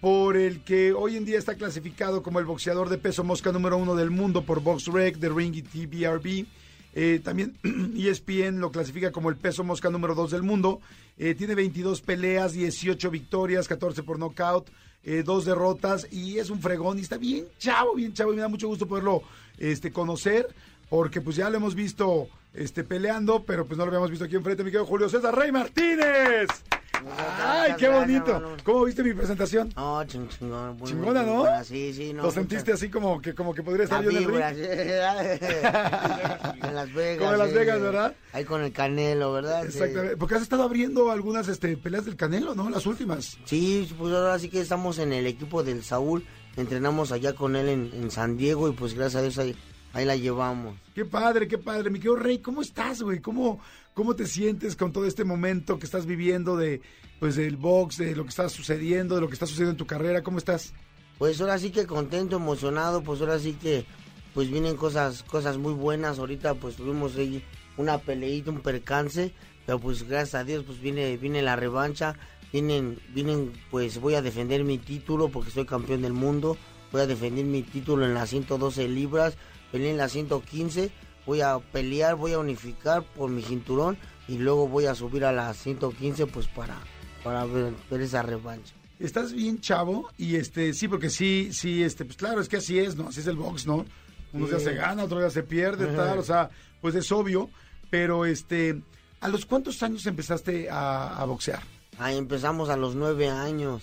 por el que hoy en día está clasificado como el boxeador de peso mosca número uno del mundo por BoxRec, The Ring y TBRB. Eh, también ESPN lo clasifica como el peso mosca número 2 del mundo. Eh, tiene 22 peleas, 18 victorias, 14 por nocaut, eh, dos derrotas y es un fregón y está bien chavo, bien chavo y me da mucho gusto poderlo este, conocer porque pues ya lo hemos visto este, peleando, pero pues no lo habíamos visto aquí enfrente, mi querido Julio César Rey Martínez. ¡Ay, qué bonito! ¿Cómo viste mi presentación? No, ching, muy, Chingona, muy ¿no? buena, Sí, sí, no. ¿Lo sentiste así como que, como que podría estar yo en el ring? en Las Vegas. Como en Las sí. Vegas, ¿verdad? Ahí con el Canelo, ¿verdad? Sí. Exactamente. Porque has estado abriendo algunas este, peleas del Canelo, ¿no? Las últimas. Sí, pues ahora sí que estamos en el equipo del Saúl. Entrenamos allá con él en, en San Diego y pues gracias a Dios ahí, ahí la llevamos. Qué padre, qué padre. Mi querido Rey, ¿cómo estás, güey? ¿Cómo, ¿Cómo te sientes con todo este momento que estás viviendo de, pues, del box, de lo que está sucediendo, de lo que está sucediendo en tu carrera? ¿Cómo estás? Pues ahora sí que contento, emocionado, pues ahora sí que pues vienen cosas cosas muy buenas. Ahorita pues tuvimos ahí una peleita, un percance, pero pues gracias a Dios pues viene viene la revancha. Vienen vienen pues voy a defender mi título porque soy campeón del mundo. Voy a defender mi título en las 112 libras, peleé en las 115. Voy a pelear, voy a unificar por mi cinturón y luego voy a subir a las 115 pues para para ver, ver esa revancha. Estás bien chavo y este, sí, porque sí, sí, este, pues claro, es que así es, ¿no? Así es el box, ¿no? Unos Sí. se gana, otros días se pierde, tal, o sea, pues es obvio, pero este, ¿a los cuántos años empezaste a, a boxear? Ahí empezamos a los nueve años.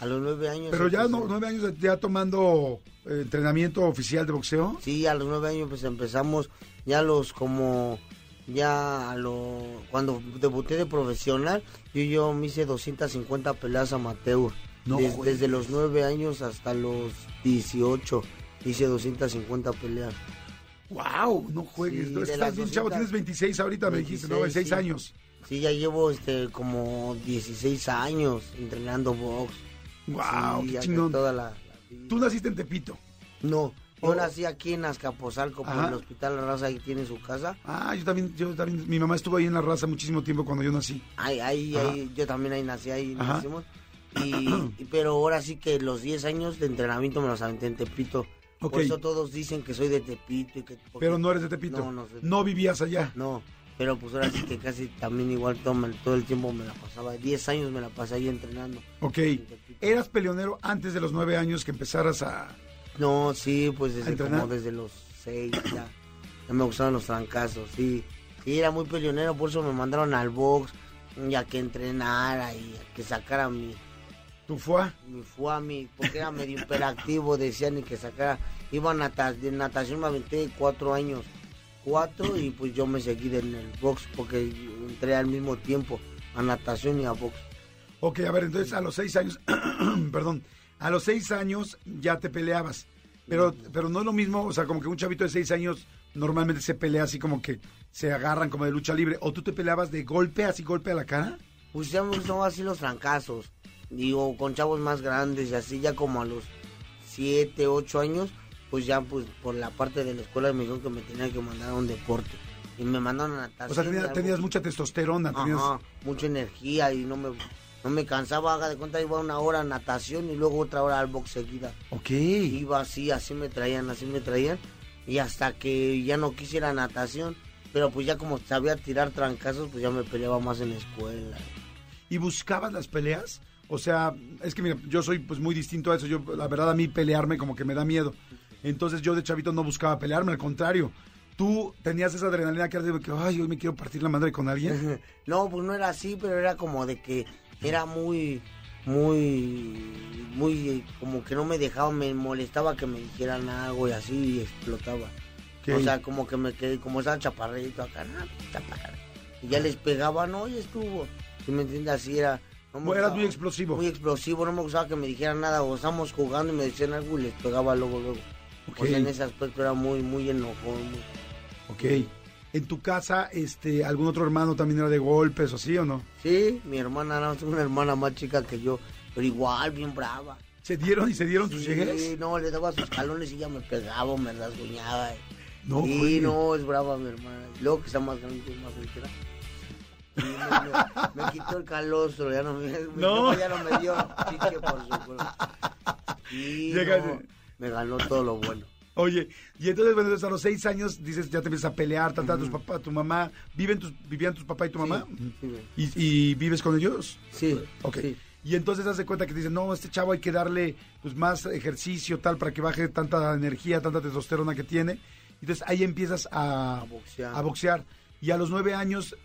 A los nueve años. Pero ya no, nueve años ya tomando entrenamiento oficial de boxeo. Sí, a los nueve años pues empezamos ya los como ya a lo cuando debuté de profesional yo yo me hice 250 peleas amateur. No Des- desde los nueve años hasta los 18 hice 250 peleas. ¡Wow! No juegues. Sí, no, estás bien chavo, 200. tienes 26 ahorita, me dijiste, ¿no? 26 26, sí. años. Sí, ya llevo este como 16 años entrenando box. ¡Wow! Sí, ¡Qué chingón! toda la-. Tú naciste en Tepito. No, yo Oh. nací aquí en Azcapotzalco, por Ajá. el Hospital La Raza, ahí tiene su casa. Ah, yo también, yo también, mi mamá estuvo ahí en la raza muchísimo tiempo cuando yo nací. Ahí, ahí, ahí, yo también ahí nací, ahí Ajá. nacimos. Y, y- pero ahora sí que los 10 años de entrenamiento me los aventé en Tepito. Ok. Por eso todos dicen que soy de Tepito. Y que, Pero no eres de Tepito. No, no soy de No vivías allá. No, pero pues ahora sí que casi también igual todo, todo el tiempo me la pasaba. 10 años me la pasé ahí entrenando. Ok. en. ¿Eras peleonero antes de los nueve años que empezaras a... No, sí, pues ¿A desde como desde los 6 ya. Ya me gustaban los trancazos, sí. Sí, era muy peleonero, por eso me mandaron al box, ya que entrenara y a que sacara mi, ¿Tu fue? mi fuami, porque era medio hiperactivo, decían y que sacara. Iba a nata- de natación, me aventé cuatro años, cuatro, y pues yo me seguí en el box, porque entré al mismo tiempo a natación y a box. Ok, a ver, entonces a los seis años, perdón, a los seis años ya te peleabas. Pero, pero no es lo mismo, o sea, como que un chavito de seis años normalmente se pelea así como que se agarran como de lucha libre. ¿O tú te peleabas de golpe, así golpe a la cara? Pues ya me gustaban así los trancazos. Digo, con chavos más grandes y así ya como a los 7, 8 años, pues ya pues por la parte de la escuela me dijeron que me tenía que mandar a un deporte. Y me mandaron a natación. O sea, y tenía- algo. tenías mucha testosterona, tenías... Ajá, mucha energía y no me, no me cansaba, haga de cuenta, iba una hora a natación y luego otra hora al box seguida. Ok. Iba así, así me traían, así me traían. Y hasta que ya no quisiera natación, pero pues ya como sabía tirar trancazos, pues ya me peleaba más en la escuela. ¿Y buscabas las peleas? O sea, es que mira, yo soy pues muy distinto a eso. Yo, la verdad, a mí pelearme como que me da miedo. Entonces yo de chavito no buscaba pelearme, al contrario. Tú tenías esa adrenalina que era de que, ay, hoy me quiero partir la madre con alguien. No, pues no era así, pero era como de que era muy, muy, muy, como que no me dejaba, me molestaba que me dijeran algo y así y explotaba. O sea, como que me quedé, como estaba chaparrito acá, no, chaparro. Y ya les pegaba, no, ya estuvo. Si me entiendes, así era. No me Eras gustaba- muy explosivo. Muy explosivo, no me gustaba que me dijeran nada, o estamos jugando y me decían algo y les pegaba luego, luego. Ok. O sea, en ese aspecto era muy, muy enojón. muy- Ok. En tu casa, este, algún otro hermano también era de golpes o así o no? Sí, mi hermana era una hermana más chica que yo, pero igual, bien brava. ¿Se dieron y se dieron tus Sí, llegues? no, le daba sus calones y ella me pegaba, me rasguñaba. No, sí, no, es brava mi hermana. Luego que está más grande, más entera. Sí, me, me- me quitó el calostro, ya no me, No. ya no me dio chiche por su cuerpo. Sí, no, me ganó todo lo bueno. Oye, y entonces, bueno, entonces a los seis años dices, ya te empiezas a pelear, tratar a tus papás, tu mamá, ¿viven tus, ¿vivían tus papás y tu mamá? Sí. ¿Y, y vives con ellos? Sí, Ok. Y entonces hace cuenta que dicen, no, este chavo hay que darle pues más ejercicio, tal, para que baje tanta energía, tanta testosterona que tiene. Entonces ahí empiezas a, A boxear. a boxear. Y a los nueve años,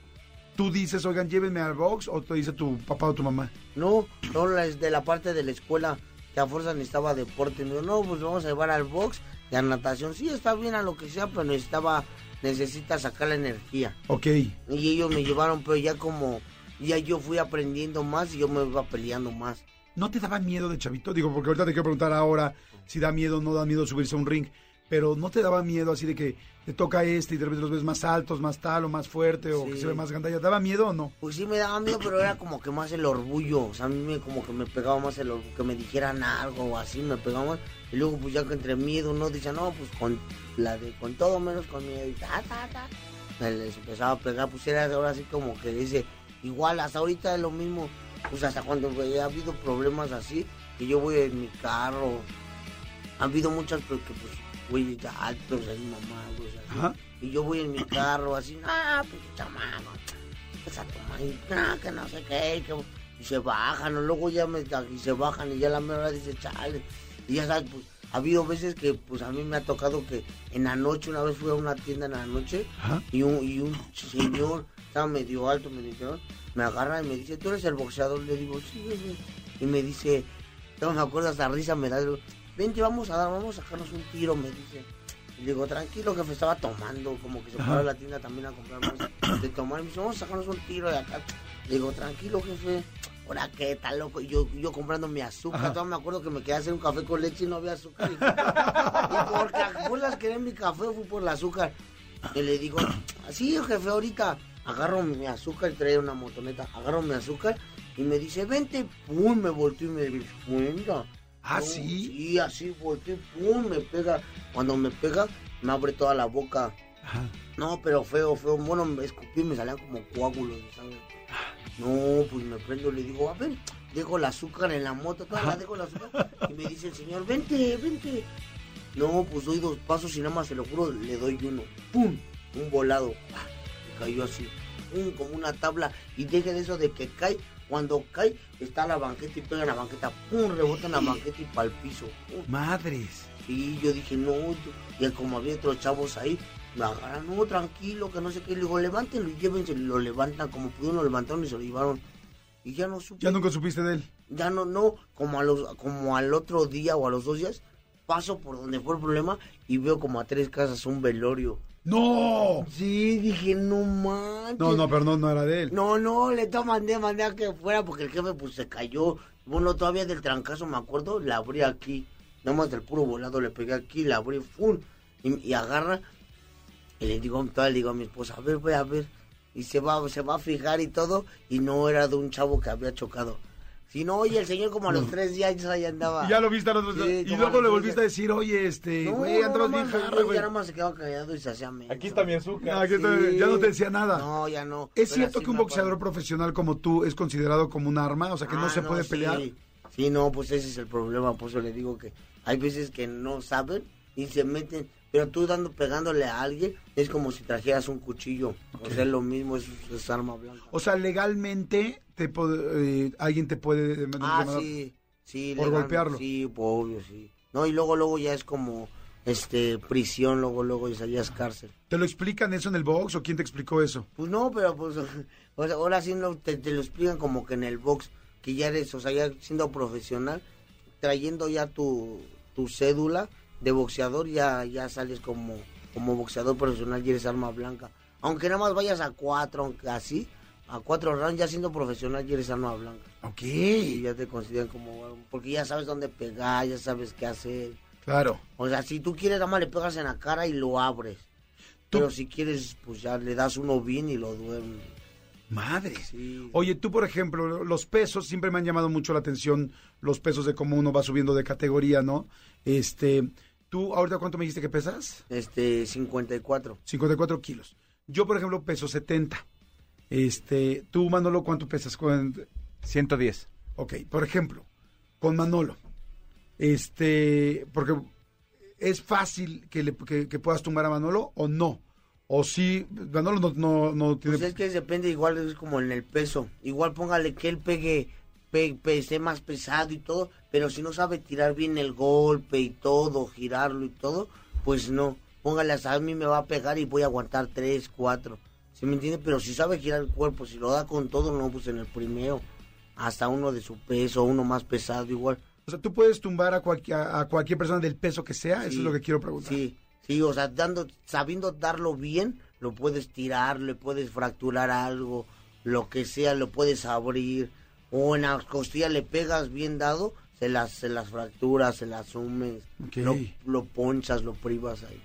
tú dices, oigan, llévenme al box, o te dice tu papá o tu mamá. No, no, la- de la parte de la escuela que a fuerza necesitaba deporte. No, pues vamos a llevar al box y a natación. Sí, está bien a lo que sea, pero necesitaba, necesita sacar la energía. Ok. Y ellos me llevaron, pero ya como, ya yo fui aprendiendo más y yo me iba peleando más. ¿No te daba miedo de chavito? Digo, porque ahorita te quiero preguntar ahora si da miedo o no da miedo subirse a un ring. Pero ¿no te daba miedo así de que te toca este y de repente los ves más altos, más tal o más fuerte o Sí. que se ve más gandalla? ¿Daba miedo o no? Pues sí me daba miedo, pero era como que más el orgullo. O sea, a mí me, como que me pegaba más el orgullo, que me dijeran algo o así, me pegaba más. Y luego, pues ya que entre miedo, no, dice, no, pues con la de, con todo menos con miedo. Y ta, ta, ta. Me les empezaba a pegar, pues era ahora así como que dice, igual, hasta ahorita es lo mismo. Pues hasta cuando ha habido problemas así, que yo voy en mi carro. Ha habido muchas, porque pues, güey, ya altos, ahí así. Ajá. Y yo voy en mi carro así, ah, pues chamaco, pues a tomar, y, no, que no sé qué, y que- y se bajan, o luego ya me, y se bajan y ya la mera dice, chale, y ya sabes, pues, ha habido veces que, pues, a mí me ha tocado que en la noche, una vez fui a una tienda en la noche, Ajá. y un, y un señor, estaba medio alto, me dijeron, me agarra y me dice, ¿tú eres el boxeador? Le digo, sí, jefe". y me dice, no me acuerdo, hasta risa me da, vente, vamos a dar, vamos a sacarnos un tiro, me dice. Y digo, tranquilo, jefe, estaba tomando, como que se fue a la tienda también a comprar más de tomar. Y me dice, vamos a sacarnos un tiro de acá. Le digo, tranquilo, jefe. Ahora qué, está loco. Y yo, yo comprando mi azúcar. Ajá. Todavía me acuerdo que me quedé a hacer un café con leche y no había azúcar. Y, y porque a fuerzas quería mi café, fui por el azúcar. Y le digo, así, jefe, ahorita agarro mi azúcar y traía una motoneta. Agarro mi azúcar y me dice, vente. Pum, me volteó y me dice, cuenta. ¿Ah, sí? Sí, así volteé, pum, me pega. Cuando me pega, me abre toda la boca. Ajá. No, pero feo, feo. Bueno, me escupí me salían como coágulos de sangre. No, pues me prendo y le digo, a ver, dejo el azúcar en la moto, toda la dejo el azúcar. Y me dice el señor, vente, vente. No, pues doy dos pasos y nada más, se lo juro, le doy uno. ¡Pum! Un volado. ¡Ah! Me cayó así. ¡Pum! Como una tabla. Y deje de eso de que cae. Cuando cae, está la banqueta y pega en la banqueta. ¡Pum! Rebota en la banqueta y para el piso. ¡Pum! Madres. Sí, yo dije, no, yo- y como había otros chavos ahí, me agarran, no, tranquilo, que no sé qué, le digo, levántenlo y llévense, lo levantan, como pudieron, lo levantaron y se lo llevaron. Y ya no supe, Ya nunca supiste de él. ya no, no, como, a los, como al otro día o a los dos días, paso por donde fue el problema y veo como a tres casas un velorio. ¡No! Sí, dije, no manches. No, no, pero no, no era de él. No, no, le mandé, mandé a que fuera porque el jefe pues se cayó. Bueno, todavía del trancazo me acuerdo, la abrí aquí. Nada más del puro volado le pegué aquí, la abrí, ¡fum! Y, y agarra. Y le digo, todavía le digo a mi esposa, a ver, voy a ver. Y se va, se va a fijar y todo. Y no era de un chavo que había chocado. Si no, oye, el señor como a los tres días ya andaba. Y ya lo viste al otro Sí, Y luego a le los volviste a decir, oye, este, No, güey, andabas no, bien no, jarra, ya güey. nada más se quedaba callado y se hacía menso. Aquí está mi azúcar. Ah, Ya no te decía nada. No, ya no. ¿Es cierto que un boxeador acuerdo. profesional como tú es considerado como un arma? O sea, que no Ah, se puede sí. pelear. Sí, no, pues ese es el problema, por eso le digo que hay veces que no saben y se meten, pero tú dando pegándole a alguien es como si trajeras un cuchillo, o sea, es lo mismo, es, es arma blanca. O sea, legalmente te po- eh, alguien te puede ah, sí, sí. Por legal, golpearlo. Sí, pues, obvio, sí. No, y luego, luego ya es como, este, prisión, luego, luego ya es cárcel. ¿Te lo explican eso en el box o quién te explicó eso? Pues no, pero pues, o sea, ahora sí no, te, te lo explican como que en el box, que ya eres, o sea, ya siendo profesional, trayendo ya tu, tu cédula de boxeador, ya, ya sales como, como boxeador profesional y eres arma blanca. Aunque nada más vayas a cuatro, aunque así, a cuatro rounds, ya siendo profesional y eres arma blanca. Ok. Y ya te consideran como, porque ya sabes dónde pegar, ya sabes qué hacer. Claro. O sea, si tú quieres, nada más le pegas en la cara y lo abres. Pero si quieres, pues ya le das uno bien y lo duermes. Madre. Sí. Oye, tú, por ejemplo, los pesos, siempre me han llamado mucho la atención los pesos de cómo uno va subiendo de categoría, ¿no? Este, tú, ahorita, ¿cuánto me dijiste que pesas? Este, 54. 54 kilos. Yo, por ejemplo, peso 70. Este, tú, Manolo, ¿cuánto pesas? Cuán- 110. Ok, por ejemplo, con Manolo, este, porque es fácil que, le, que, que puedas tumbar a Manolo o no. O sí, Manolo no, no, no tiene... Pues es que depende, igual es como en el peso. Igual póngale que él pegue, pe, pe- esté más pesado y todo, pero si no sabe tirar bien el golpe y todo, girarlo y todo, pues no. Póngale hasta a mí me va a pegar y voy a aguantar tres, cuatro. ¿Sí me entiende? Pero si sabe girar el cuerpo, si lo da con todo, no, pues en el primero. Hasta uno de su peso, uno más pesado igual. O sea, tú puedes tumbar a, cualquier a cualquier persona del peso que sea, eso es lo que quiero preguntar. Sí, sí, o sea, dando, sabiendo darlo bien, lo puedes tirar, le puedes fracturar algo, lo que sea, lo puedes abrir. O en las costillas le pegas bien dado, se las, se las fracturas, se las sumes, Ok. lo, lo ponchas, lo privas ahí.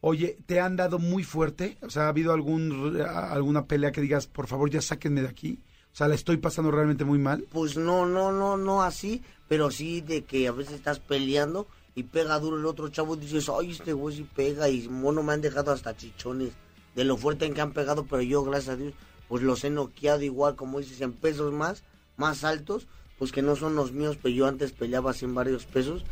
Oye, ¿te han dado muy fuerte? O sea, ¿ha habido algún, alguna pelea que digas, por favor, ya sáquenme de aquí? O sea, la estoy pasando realmente muy mal. Pues no, no, no, no así, pero sí de que a veces estás peleando y pega duro el otro chavo y dices, ay, este güey sí pega y mono me han dejado hasta chichones de lo fuerte en que han pegado, pero yo, gracias a Dios, pues los he noqueado igual, como dices, en pesos más, más altos, pues que no son los míos, pero yo antes peleaba así en varios pesos,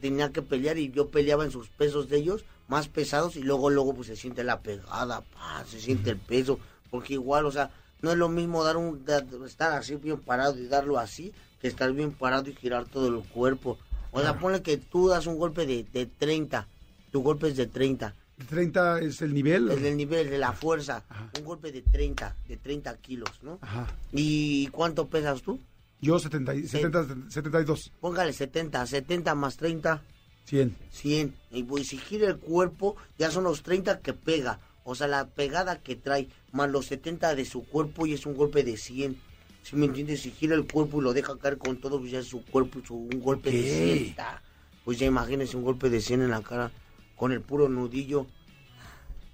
tenía que pelear y yo peleaba en sus pesos de ellos, más pesados, y luego, luego, pues se siente la pegada, pa, se siente el peso, porque igual, o sea, no es lo mismo dar un estar así bien parado y darlo así que estar bien parado y girar todo el cuerpo. O sea, ponle que tú das un golpe de, de 30, tu golpe es de 30, 30 es el nivel. es el nivel de la fuerza, un golpe de 30, de 30 kilos, ¿no? Ajá. ¿Y cuánto pesas tú? Yo 70, y- 70, 72, Póngale 70, 70 más 30, 100. 100. Y pues si gira el cuerpo, ya son los 30 que pega. O sea, la pegada que trae, más los 70 de su cuerpo y es un golpe de 100. Si me entiendes? Si gira el cuerpo y lo deja caer con todo, pues ya es su cuerpo, su, un golpe de 100. ta. Pues ya imagínese un golpe de 100 en la cara, con el puro nudillo.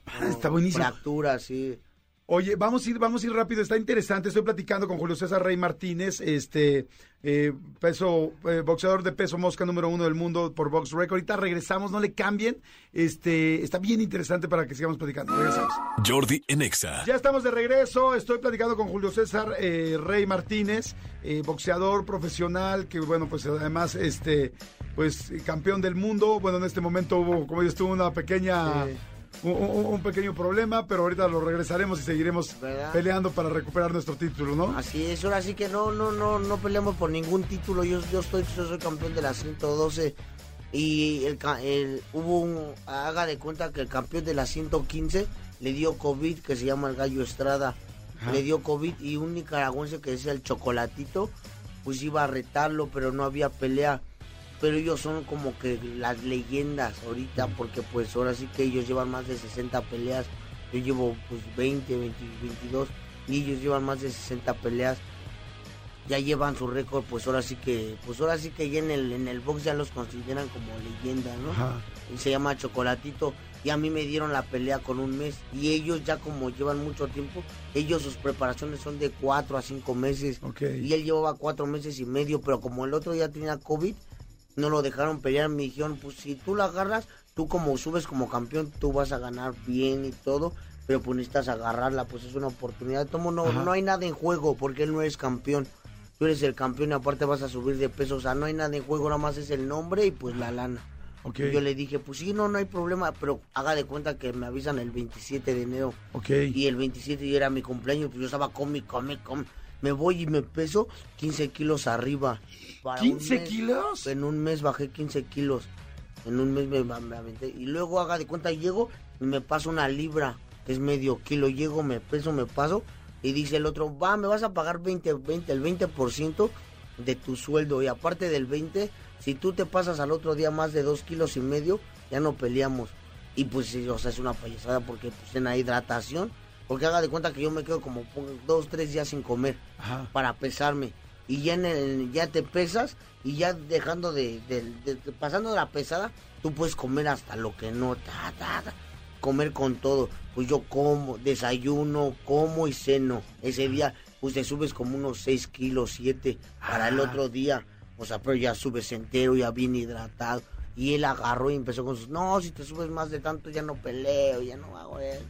Ah, está buenísimo. Fractura, sí. Oye, vamos a ir, vamos a ir rápido, está interesante. Estoy platicando con Julio César Rey Martínez, este eh, peso, eh, boxeador de peso mosca número uno del mundo por Box Record. Ahorita regresamos, no le cambien. Este, está bien interesante para que sigamos platicando. Regresamos. Jordi en Exa. Ya estamos de regreso. Estoy platicando con Julio César eh, Rey Martínez, eh, boxeador profesional, que bueno, pues además, este, pues campeón del mundo. Bueno, en este momento hubo, como dices tú, una pequeña, Sí. Un, pequeño problema, pero ahorita lo regresaremos y seguiremos ¿Verdad? peleando para recuperar nuestro título, ¿no? Así es, ahora sí que no, no, no, no peleamos por ningún título. Yo, yo estoy, yo soy campeón de la 112 y el, el- hubo un, haga de cuenta que el campeón de la 115 le dio COVID, que se llama el Gallo Estrada, Ajá. le dio COVID y un nicaragüense que decía el Chocolatito, pues iba a retarlo, pero no había pelea. Pero ellos son como que las leyendas ahorita, porque pues ahora sí que ellos llevan más de 60 peleas. Yo llevo pues 20, 20, 22 y ellos llevan más de 60 peleas. Ya llevan su récord, pues ahora sí que, pues ahora sí que ya en el, en el box ya los consideran como leyendas, ¿no? Ajá. y se llama Chocolatito y a mí me dieron la pelea con un mes y ellos ya como llevan mucho tiempo, ellos sus preparaciones son de cuatro a cinco meses Ok. y él llevaba cuatro meses y medio, pero como el otro ya tenía COVID, no lo dejaron pelear, me dijeron, pues si tú la agarras, tú como subes como campeón, tú vas a ganar bien y todo, pero pues necesitas agarrarla, pues es una oportunidad, Tomo, no, Ajá. no hay nada en juego porque él no es campeón. Tú eres el campeón y aparte vas a subir de peso, o sea, no hay nada en juego, nada más es el nombre y pues la lana. Ok. Y yo le dije, pues sí, no, no hay problema, pero haga de cuenta que me avisan el 27 de enero. Ok. Y el 27 ya era mi cumpleaños, pues yo estaba come, come, come. Me voy y me peso 15 kilos arriba. Para un ¿15 mes, kilos? En un mes bajé 15 kilos. En un mes me, me aventé. Y luego haga de cuenta, llego y me paso una libra, que es medio kilo. Llego, me peso, me paso. Y dice el otro, va, me vas a pagar 20, 20, el 20% de tu sueldo. Y aparte del 20, si tú te pasas al otro día más de 2 kilos y medio, ya no peleamos. Y pues, o sea, es una payasada porque pues en la hidratación, porque haga de cuenta que yo me quedo como pon- dos, tres días sin comer Ajá. para pesarme. Y ya en el, ya te pesas y ya dejando de, de- de- de- pasando de la pesada, tú puedes comer hasta lo que no, ta, ta, ta. comer con todo. Pues yo como, desayuno, como y ceno. Ese día, pues te subes como unos 6 kilos, 7 para el Ah. otro día. O sea, pero ya subes entero, ya bien hidratado. Y él agarró y empezó con sus, no, si te subes más de tanto ya no peleo, ya no hago eso.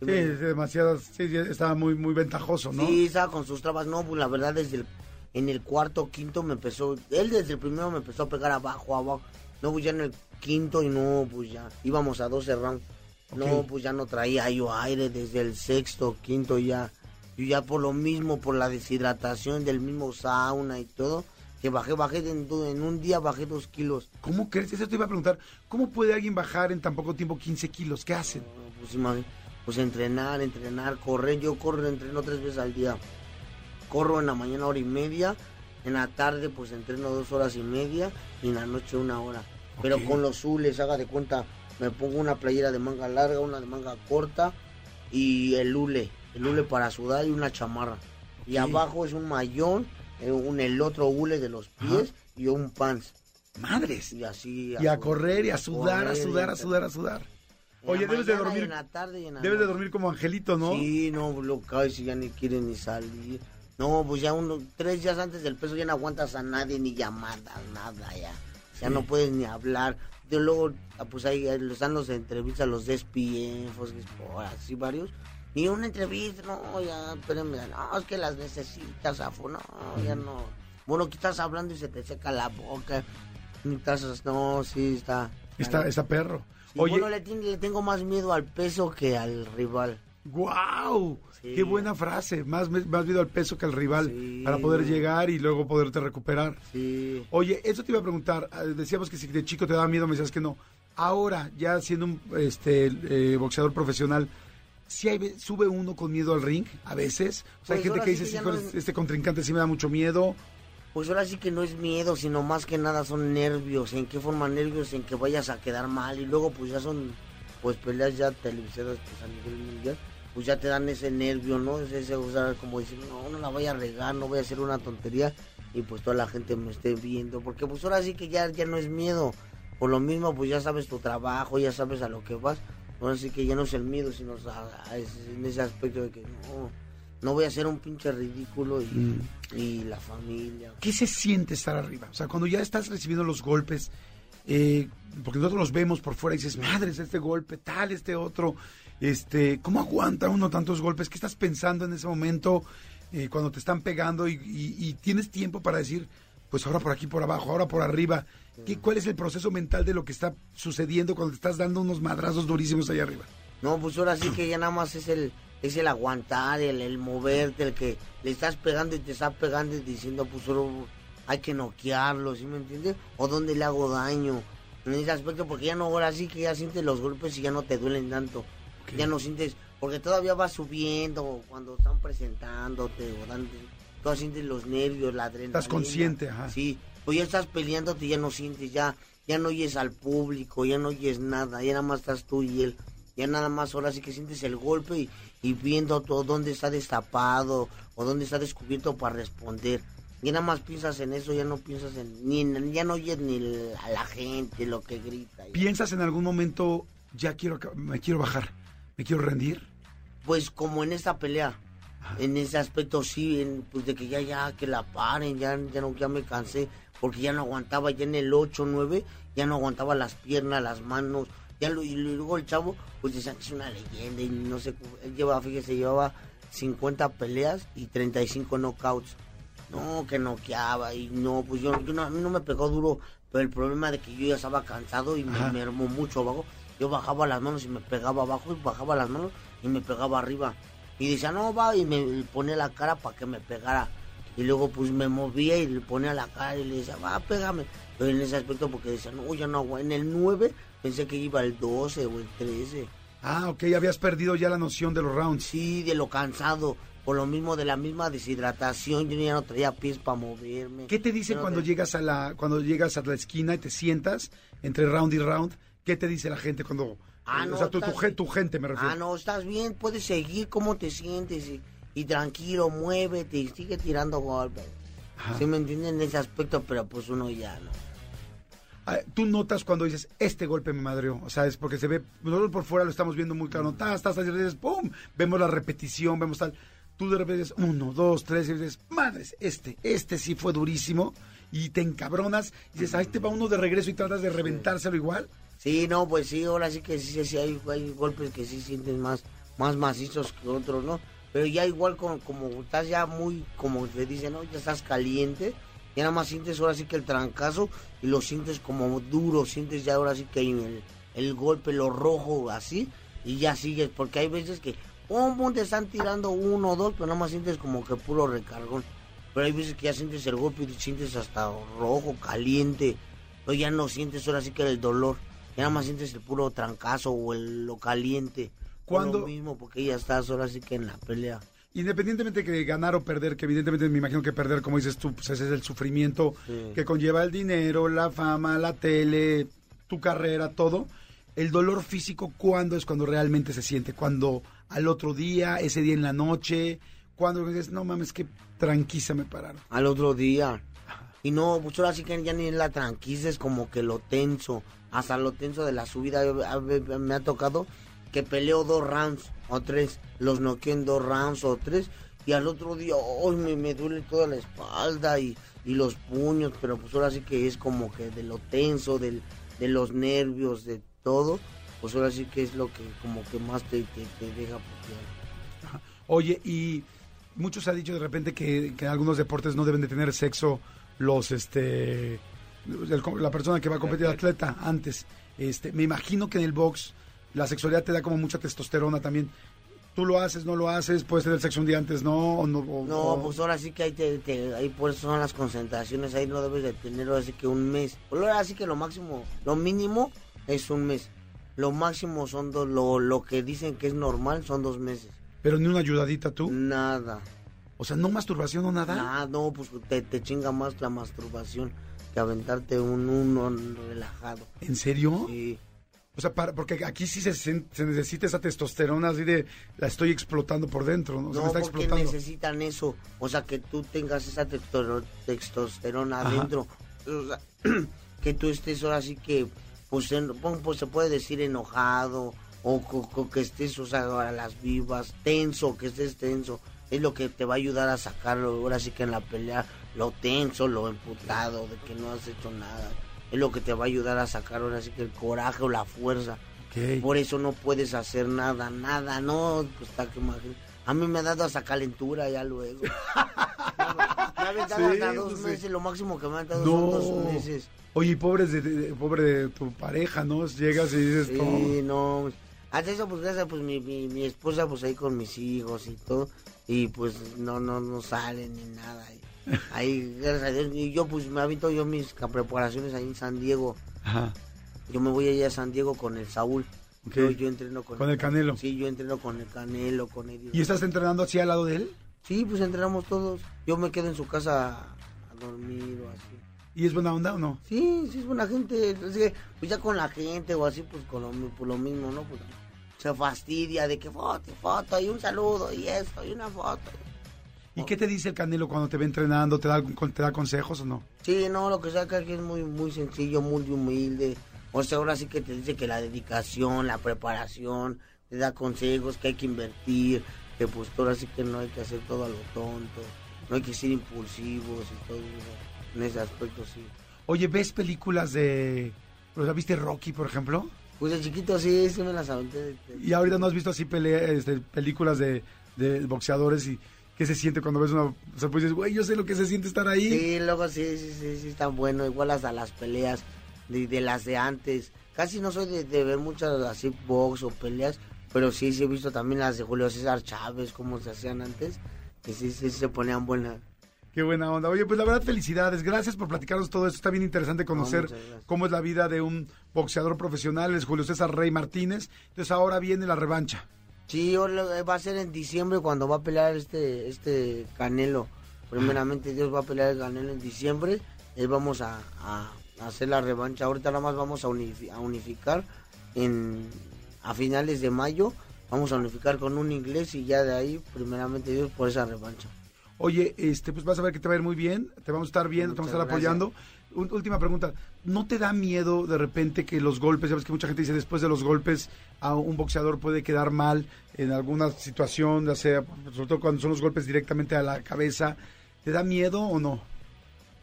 Sí, demasiado, sí, sí, estaba muy, muy ventajoso, ¿no? Sí, estaba con sus trabas. No, pues la verdad, desde el, en el cuarto, quinto me empezó. Él desde el primero me empezó a pegar abajo, abajo. No, pues ya en el quinto y no, pues ya. Íbamos a 12 rounds. No, pues ya no traía yo aire desde el sexto, quinto ya. Yo ya por lo mismo, por la deshidratación del mismo sauna y todo, que bajé, bajé en, un día bajé dos kilos. ¿Cómo crees? Eso te iba a preguntar. ¿Cómo puede alguien bajar en tan poco tiempo 15 kilos? ¿Qué hacen? No, Pues, imagi- pues entrenar, entrenar, correr. Yo corro, entreno tres veces al día. Corro en la mañana hora y media, en la tarde pues entreno dos horas y media y en la noche una hora. Pero con los zules, haga de cuenta, me pongo una playera de manga larga, una de manga corta y el hule, el hule para sudar y una chamarra. Y abajo es un mayón, eh, un, el otro hule de los pies y un pants. Madres. Y así. Y a correr y a sudar, a sudar, a a- sudar, a sudar. Oye, debes de dormir. En la tarde y en la Debes de dormir como angelito, ¿no? Sí, no, lo caes y ya ni quiere ni salir. No, pues ya uno, tres días antes del peso ya no aguantas a nadie, ni llamadas, nada ya. Ya no puedes ni hablar. De luego, ah, pues ahí están los entrevistas, los Sports, así varios. Y una entrevista, no, ya, espérenme, no, es que las necesitas, Afo, no, ya no. Bueno, que estás hablando y se te seca la boca. Ni no, sí, está. Está, está perro. Sí, Oye, bueno, le, le tengo más miedo al peso que al rival. ¡Guau! Sí. ¡Qué buena frase! Más, más miedo al peso que al rival Sí. para poder llegar y luego poderte recuperar. Sí. Oye, eso te iba a preguntar. ah, Decíamos que si de chico te daba miedo, me decías que no. Ahora, ya siendo un este, eh, boxeador profesional, ¿sí hay, sube uno con miedo al ring a veces? O sea, hay Pues gente que dice, que ya "Híjole, no es- este contrincante sí me da mucho miedo. Pues ahora sí que no es miedo, sino más que nada son nervios. ¿En qué forma nervios? En que vayas a quedar mal. Y luego pues ya son pues peleas ya televisadas pues a nivel mundial. Pues ya te dan ese nervio, ¿no? Es ese, o sea, como decir, no, no la voy a regar, no voy a hacer una tontería. Y pues toda la gente me esté viendo. Porque pues ahora sí que ya, ya no es miedo. Por lo mismo pues ya sabes tu trabajo, ya sabes a lo que vas. Ahora sí que ya no es el miedo, sino a ese- en ese aspecto de que no, no voy a hacer un pinche ridículo y, y la familia. ¿Qué se siente estar arriba? O sea, cuando ya estás recibiendo los golpes, eh, porque nosotros los vemos por fuera y dices, madres, este golpe, tal, este otro. Este, ¿Cómo aguanta uno tantos golpes? ¿Qué estás pensando en ese momento eh, cuando te están pegando y, y- y tienes tiempo para decir, pues ahora por aquí, por abajo, ahora por arriba? ¿Qué, ¿Cuál es el proceso mental de lo que está sucediendo cuando te estás dando unos madrazos durísimos allá arriba? No, pues ahora sí que ya nada más es el, es el aguantar, el, el moverte, el que le estás pegando y te estás pegando y diciendo, pues ahora hay que noquearlo, ¿sí me entiendes? O dónde le hago daño. En ese aspecto, porque ya no, ahora sí que ya sientes los golpes y ya no te duelen tanto. Ya no sientes, porque todavía vas subiendo cuando están presentándote o dando, todavía sientes los nervios, la adrenalina. Estás consciente, ajá. Sí, pues ya estás peleándote y ya no sientes, ya, ya no oyes al público, ya no oyes nada, ya nada más estás tú y él. Ya nada más ahora sí que sientes el golpe y, y viendo todo dónde está destapado o dónde está descubierto para responder. Ya nada más piensas en eso, ya no piensas en, ni en- ya no oyes ni a la gente, lo que grita. ya. ¿Piensas en algún momento, ya quiero, me quiero bajar, me quiero rendir? Pues como en esta pelea, en ese aspecto sí, en, pues de que ya, ya, que la paren, ya, ya no, ya me cansé, porque ya no aguantaba, ya en el 8, 9, ya no aguantaba las piernas, las manos, ya lo, y luego el chavo, pues decían que es una leyenda y no sé, él llevaba, fíjese, llevaba 50 peleas y 35 knockouts. No, que noqueaba y no, pues yo, yo no, a mí no me pegó duro, pero el problema de que yo ya estaba cansado y me mermó mucho abajo, yo bajaba las manos y me pegaba abajo y bajaba las manos y me pegaba arriba. Y decía, no, va, y me ponía la cara para que me pegara. Y luego pues me movía y le ponía la cara y le decía, va, pégame. Pero en ese aspecto porque decía, no, ya no. En el 9 pensé que iba el 12 o el 13. Ah, ok, habías perdido ya la noción de los rounds. Sí, de lo cansado. Por lo mismo de la misma deshidratación, yo ya no traía pies para moverme. ¿Qué te dicen no cuando te- llegas a la cuando llegas a la esquina y te sientas entre round y round? ¿Qué te dice la gente cuando Ah, eh, no, o sea, tu, tu, estás- gen- tu gente me refiero? Ah, no, estás bien, puedes seguir, ¿cómo te sientes? Y, y tranquilo, muévete y sigue tirando golpes. Ajá. ¿Sí me entienden en ese aspecto? Pero pues uno ya no. ah, tú notas cuando dices, este golpe me madreó. O sea, es porque se ve, nosotros por fuera lo estamos viendo muy claro. Tas, tas, tas, y dices, ¡pum! Vemos la repetición, vemos tal. Tú de repente dices, uno, dos, tres, y dices, madres, este, este sí fue durísimo. Y te encabronas y dices, ahí te va uno de regreso y tratas de reventárselo igual. Sí, no, pues sí, ahora sí que sí, sí, hay, hay golpes que sí sientes más, más macizos que otros, ¿no? Pero ya igual como, como estás ya muy, como te dicen, ¿no? Ya estás caliente, ya nada más sientes ahora sí que el trancazo y lo sientes como duro, sientes ya ahora sí que el, el golpe, lo rojo, así, y ya sigues, porque hay veces que, pum, pum, te están tirando uno o dos, pero nada más sientes como que puro recargón. Pero hay veces que ya sientes el golpe y sientes hasta rojo, caliente, pero ya no sientes ahora sí que el dolor. Ya nada más sientes el puro trancazo o el, lo caliente. Cuando- Lo mismo, porque ya estás ahora sí que en la pelea. Independientemente de ganar o perder, que evidentemente me imagino que perder, como dices tú, pues ese es el sufrimiento Sí. que conlleva el dinero, la fama, la tele, tu carrera, todo. El dolor físico, ¿cuándo es cuando realmente se siente? Cuando al otro día, ese día en la noche, cuando dices, no mames, que tranquisa me pararon. Al otro día. Y no, pues ahora sí que ya ni la tranquila, es como que lo tenso. Hasta lo tenso de la subida. Me ha tocado que peleo dos rounds o tres. Los noqueo en dos rounds o tres. Y al otro día, hoy me, duele toda la espalda y, y los puños. Pero pues ahora sí que es como que de lo tenso, del, de los nervios, de todo. Pues ahora sí que es lo que como que más te, te, deja putear. Oye, y muchos ha dicho de repente que, que algunos deportes no deben de tener sexo los, este, el- la persona que va a competir, el atleta, antes. Este, me imagino que en el box la sexualidad te da como mucha testosterona también. Tú lo haces, no lo haces, puedes tener sexo un día antes, no, o no. o- No, o- pues ahora sí que ahí, te, te- ahí por eso son las concentraciones, ahí no debes de tener ahora sí que un mes. Ahora sí que lo máximo, lo mínimo es un mes. Lo máximo son dos, lo, lo que dicen que es normal son dos meses. Pero ni una ayudadita tú. Nada. O sea, no masturbación o nada. Nada, no, pues te, te chinga más la masturbación que aventarte un uno relajado. ¿En serio? Sí. O sea, para, porque aquí sí se, se necesita esa testosterona así de la estoy explotando por dentro, ¿no? O sea, me No, está porque explotando. necesitan eso. O sea, que tú tengas esa testosterona Ajá. adentro. O sea, que tú estés ahora sí que, pues, en- pues se puede decir enojado, o, co- que estés, o sea, a las vivas, tenso, que estés tenso. Es lo que te va a ayudar a sacarlo ahora sí que en la pelea, lo tenso, lo emputado, de que no has hecho nada. Es lo que te va a ayudar a sacar ahora sí que el coraje o la fuerza. Ok. Por eso no puedes hacer nada, nada, no, pues está que imagina- A mí me ha dado hasta calentura ya luego. me ha aventado Sí, hasta dos pues sí. meses, lo máximo que me ha No. son dos meses. Oye, y pobre de, de- pobre de tu pareja, ¿no? Llegas y dices, Sí, no. no. Hasta eso, pues gracias, pues mi, mi, mi esposa, pues ahí con mis hijos y todo. Y pues no, no, no salen ni nada. Y ahí, gracias a Dios. Y yo, pues me aviento yo mis preparaciones ahí en San Diego. Ajá. Yo me voy allá a San Diego con el Saúl. Ok. Yo, yo entreno con, Con el Canelo. Sí, yo entreno con el Canelo, con él. ¿Y estás entrenando así al lado de él? Sí, pues entrenamos todos. Yo me quedo en su casa a dormir o así. ¿Y es buena onda o no? Sí, sí es buena gente. Que, pues ya con la gente o así, pues con lo, pues lo mismo, ¿no? Pues se fastidia de que foto, foto y un saludo y esto y una foto. ¿Y qué te dice el Canelo cuando te ve entrenando? ¿Te da, te da consejos o no? Sí, no, lo que saca aquí es muy, muy sencillo, muy humilde. O sea, ahora sí que te dice que la dedicación, la preparación, te da consejos que hay que invertir, que pues ahora sí que no hay que hacer todo a lo tonto, no hay que ser impulsivos y todo eso. En ese aspecto sí. Oye, ¿ves películas de... ¿viste Rocky, por ejemplo? Pues de chiquito sí, sí me las aventé. Y ahorita no has visto así pelea, este, películas de, de boxeadores y qué se siente cuando ves una... O sea, pues dices, güey, yo sé lo que se siente estar ahí. Sí, luego sí, sí, sí, sí, están buenos. Igual hasta las peleas de, de las de antes. Casi no soy de, de ver muchas así box o peleas, pero sí, sí he visto también las de Julio César Chávez, como se hacían antes, que sí, sí se ponían buenas. Qué buena onda. Oye, pues la verdad, felicidades. Gracias por platicarnos todo esto. Está bien interesante conocer gracias. cómo es la vida de un boxeador profesional, es Julio César Rey Martínez. Entonces ahora viene la revancha. Sí, lo- va a ser en diciembre cuando va a pelear este este Canelo. Primeramente Dios va a pelear el Canelo en diciembre. Y vamos a, a hacer la revancha. Ahorita nada más vamos a, unifi- a unificar en a finales de mayo. Vamos a unificar con un inglés y ya de ahí, primeramente Dios, por esa revancha. Oye, este, pues vas a ver que te va a ir muy bien. Te vamos a estar viendo, te vamos a estar apoyando. Última pregunta. ¿No te da miedo de repente que los golpes, ya ves que mucha gente dice después de los golpes a un boxeador puede quedar mal en alguna situación, ya sea, sobre todo cuando son los golpes directamente a la cabeza? ¿Te da miedo o no?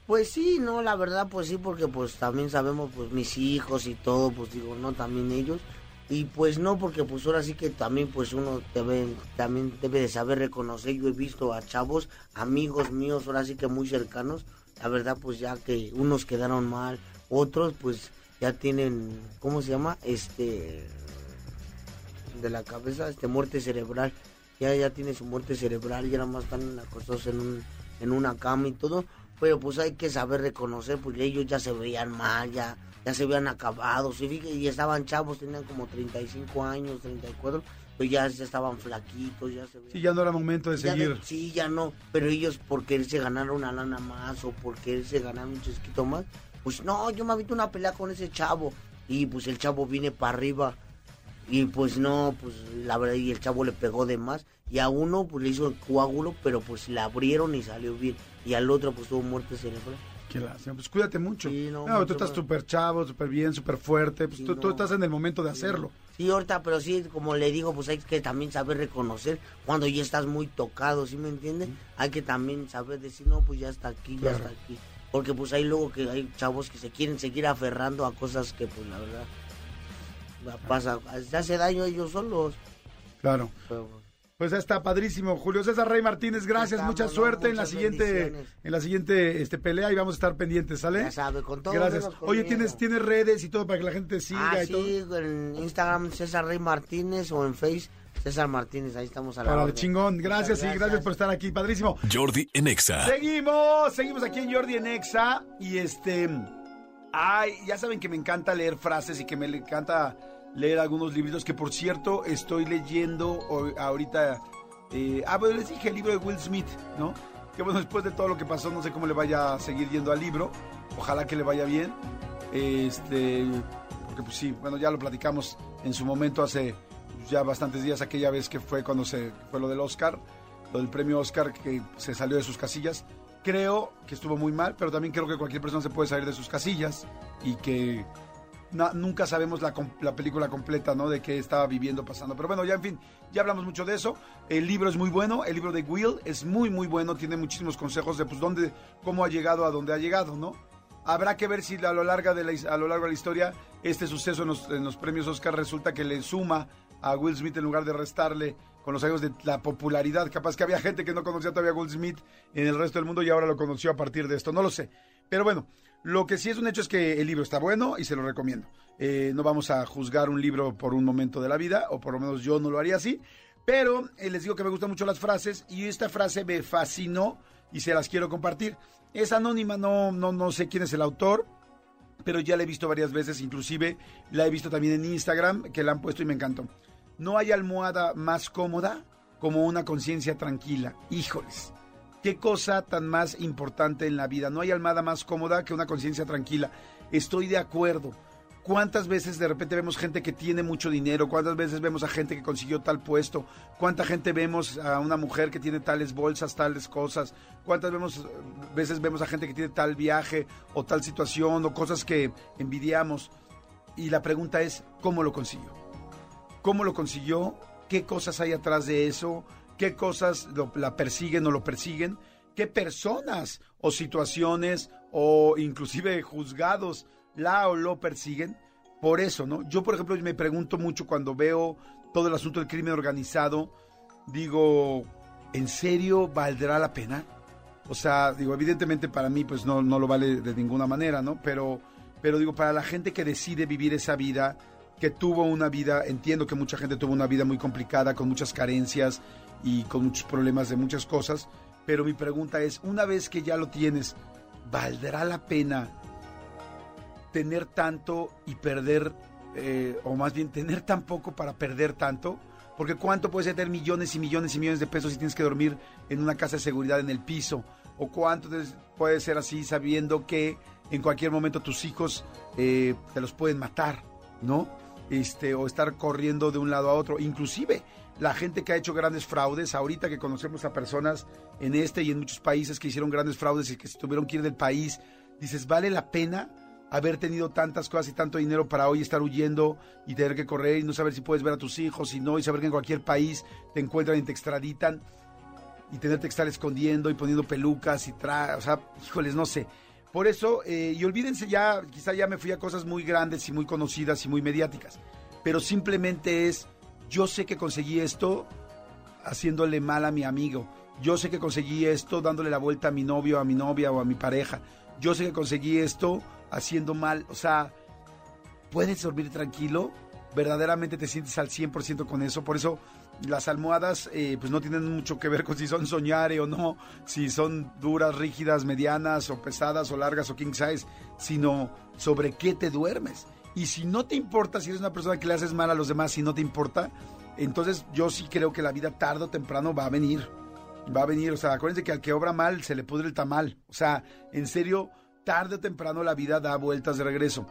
Pues sí, no, la verdad, pues sí, porque pues también sabemos, pues mis hijos y todo, pues digo, no, también ellos. Y pues no, porque pues ahora sí que también pues uno debe, también debe de saber reconocer. Yo he visto a chavos, amigos míos, ahora sí que muy cercanos, la verdad pues ya que unos quedaron mal, otros pues ya tienen, ¿cómo se llama? Este, de la cabeza, este, muerte cerebral. Ya, ya tiene su muerte cerebral, ya nada más están acostados en, un, en una cama y todo. Pero pues hay que saber reconocer, porque ellos ya se veían mal, ya, ya se veían acabados. Y, y estaban chavos, tenían como 35 años, 34, pero ya, ya estaban flaquitos, ya se. Sí, ya no era momento de Ya seguir. de- sí, ya no. Pero ellos por quererse ganar una lana más o por quererse ganar un chesquito más, pues no, yo me avito una pelea con ese chavo. Y pues el chavo viene para arriba. Y pues no, pues la verdad, y el chavo le pegó de más. Y a uno pues le hizo el coágulo, pero pues le abrieron y salió bien. Y al otro pues tuvo muerte cerebral. Qué lástima. Pues cuídate mucho. Sí, no, no, mucho tú estás súper chavo, súper bien, súper fuerte. Pues Sí, tú, estás en el momento de hacerlo. Sí, ahorita, pero sí, como le digo, pues hay que también saber reconocer cuando ya estás muy tocado, ¿sí me entienden? Hay que también saber decir, no, pues ya está aquí, Claro. ya está aquí. Porque pues hay luego que hay chavos que se quieren seguir aferrando a cosas que pues la verdad pasa, se hace daño a ellos solos. Claro. Pero, Pues ya está padrísimo. Julio César Rey Martínez, gracias, Estamos, mucha ¿no? suerte en la siguiente, en la siguiente este, pelea y vamos a estar pendientes, ¿sale? ya sabe, con todo. Gracias. Oye. ¿tienes, tienes redes y todo para que la gente te siga Ah, y todo. sí, en Instagram César Rey Martínez o en Face César Martínez, ahí estamos a la Para el chingón. Muchas Gracias y gracias por estar aquí, padrísimo. Jordi en Exa. Seguimos, seguimos aquí en Jordi en Exa y este, ay, ya saben que me encanta leer frases y que me encanta leer algunos libritos que por cierto estoy leyendo ahorita, eh, ah, bueno, les dije el libro de Will Smith, ¿no? Que bueno, después de todo lo que pasó, no sé cómo le vaya a seguir yendo al libro, ojalá que le vaya bien, este, porque pues sí, bueno, ya lo platicamos en su momento hace ya bastantes días, aquella vez que fue cuando se fue lo del Oscar, lo del premio Oscar que se salió de sus casillas. Creo que estuvo muy mal, pero también creo que cualquier persona se puede salir de sus casillas y que nunca sabemos la, la película completa, ¿no? De qué estaba viviendo, pasando. Pero bueno, ya en fin, ya hablamos mucho de eso. El libro es muy bueno, el libro de Will es muy, muy bueno, tiene muchísimos consejos de pues dónde, cómo ha llegado a donde ha llegado, ¿no? Habrá que ver si a lo, largo de la, a lo largo de la historia este suceso en los, en los premios Oscar resulta que le suma a Will Smith en lugar de restarle con los años de la popularidad. Capaz que había gente que no conocía todavía a Will Smith en el resto del mundo y ahora lo conoció a partir de esto. No lo sé. Pero bueno, lo que sí es un hecho es que el libro está bueno y se lo recomiendo. Eh, no vamos a juzgar un libro por un momento de la vida, o por lo menos yo no lo haría así. Pero eh, les digo que me gustan mucho las frases y esta frase me fascinó y se las quiero compartir. Es anónima, no, no, no sé quién es el autor, pero ya la he visto varias veces, inclusive la he visto también en Instagram, que la han puesto y me encantó. No hay almohada más cómoda como una conciencia tranquila. Híjoles, qué cosa tan más importante en la vida. No hay almohada más cómoda que una conciencia tranquila. Estoy de acuerdo. ¿Cuántas veces de repente vemos gente que tiene mucho dinero? ¿Cuántas veces vemos a gente que consiguió tal puesto? ¿Cuánta gente vemos a una mujer que tiene tales bolsas, tales cosas? ¿Cuántas vemos, veces vemos a gente que tiene tal viaje o tal situación o cosas que envidiamos? Y la pregunta es, ¿cómo lo consiguió? ¿Cómo lo consiguió? ¿Qué cosas hay atrás de eso? ¿Qué cosas lo- la persiguen o lo persiguen? ¿Qué personas o situaciones o inclusive juzgados la o lo persiguen? Por eso, ¿no? Yo, por ejemplo, me pregunto mucho cuando veo todo el asunto del crimen organizado, digo, ¿en serio valdrá la pena? O sea, digo, evidentemente para mí pues no, no lo vale de ninguna manera, ¿no? Pero, pero digo, para la gente que decide vivir esa vida, que tuvo una vida, entiendo que mucha gente tuvo una vida muy complicada, con muchas carencias y con muchos problemas de muchas cosas, pero mi pregunta es, una vez que ya lo tienes, ¿valdrá la pena tener tanto y perder, eh, o más bien tener tan poco para perder tanto? Porque cuánto puedes tener millones y millones y millones de pesos si tienes que dormir en una casa de seguridad en el piso, o cuánto puede ser así sabiendo que en cualquier momento tus hijos eh, te los pueden matar, ¿no? Este, o estar corriendo de un lado a otro. Inclusive la gente que ha hecho grandes fraudes, ahorita que conocemos a personas en este y en muchos países que hicieron grandes fraudes y que se tuvieron que ir del país dices, vale la pena haber tenido tantas cosas y tanto dinero para hoy estar huyendo y tener que correr y no saber si puedes ver a tus hijos y no, y saber que en cualquier país te encuentran y te extraditan y tenerte que estar escondiendo y poniendo pelucas y tra... O sea, híjoles, no sé. Por eso, eh, y olvídense ya, quizá ya me fui a cosas muy grandes y muy conocidas y muy mediáticas, pero simplemente es, yo sé que conseguí esto haciéndole mal a mi amigo, yo sé que conseguí esto dándole la vuelta a mi novio, a mi novia o a mi pareja, yo sé que conseguí esto haciendo mal, o sea, puedes dormir tranquilo, verdaderamente te sientes al 100% con eso, por eso las almohadas eh, pues no tienen mucho que ver con si son soñare o no, si son duras, rígidas, medianas o pesadas o largas o king size, sino sobre qué te duermes. Y si no te importa, si eres una persona que le haces mal a los demás, si no te importa, entonces yo sí creo que la vida tarde o temprano va a venir. Va a venir, o sea, acuérdense que al que obra mal se le pudre el tamal. O sea, en serio, tarde o temprano la vida da vueltas de regreso.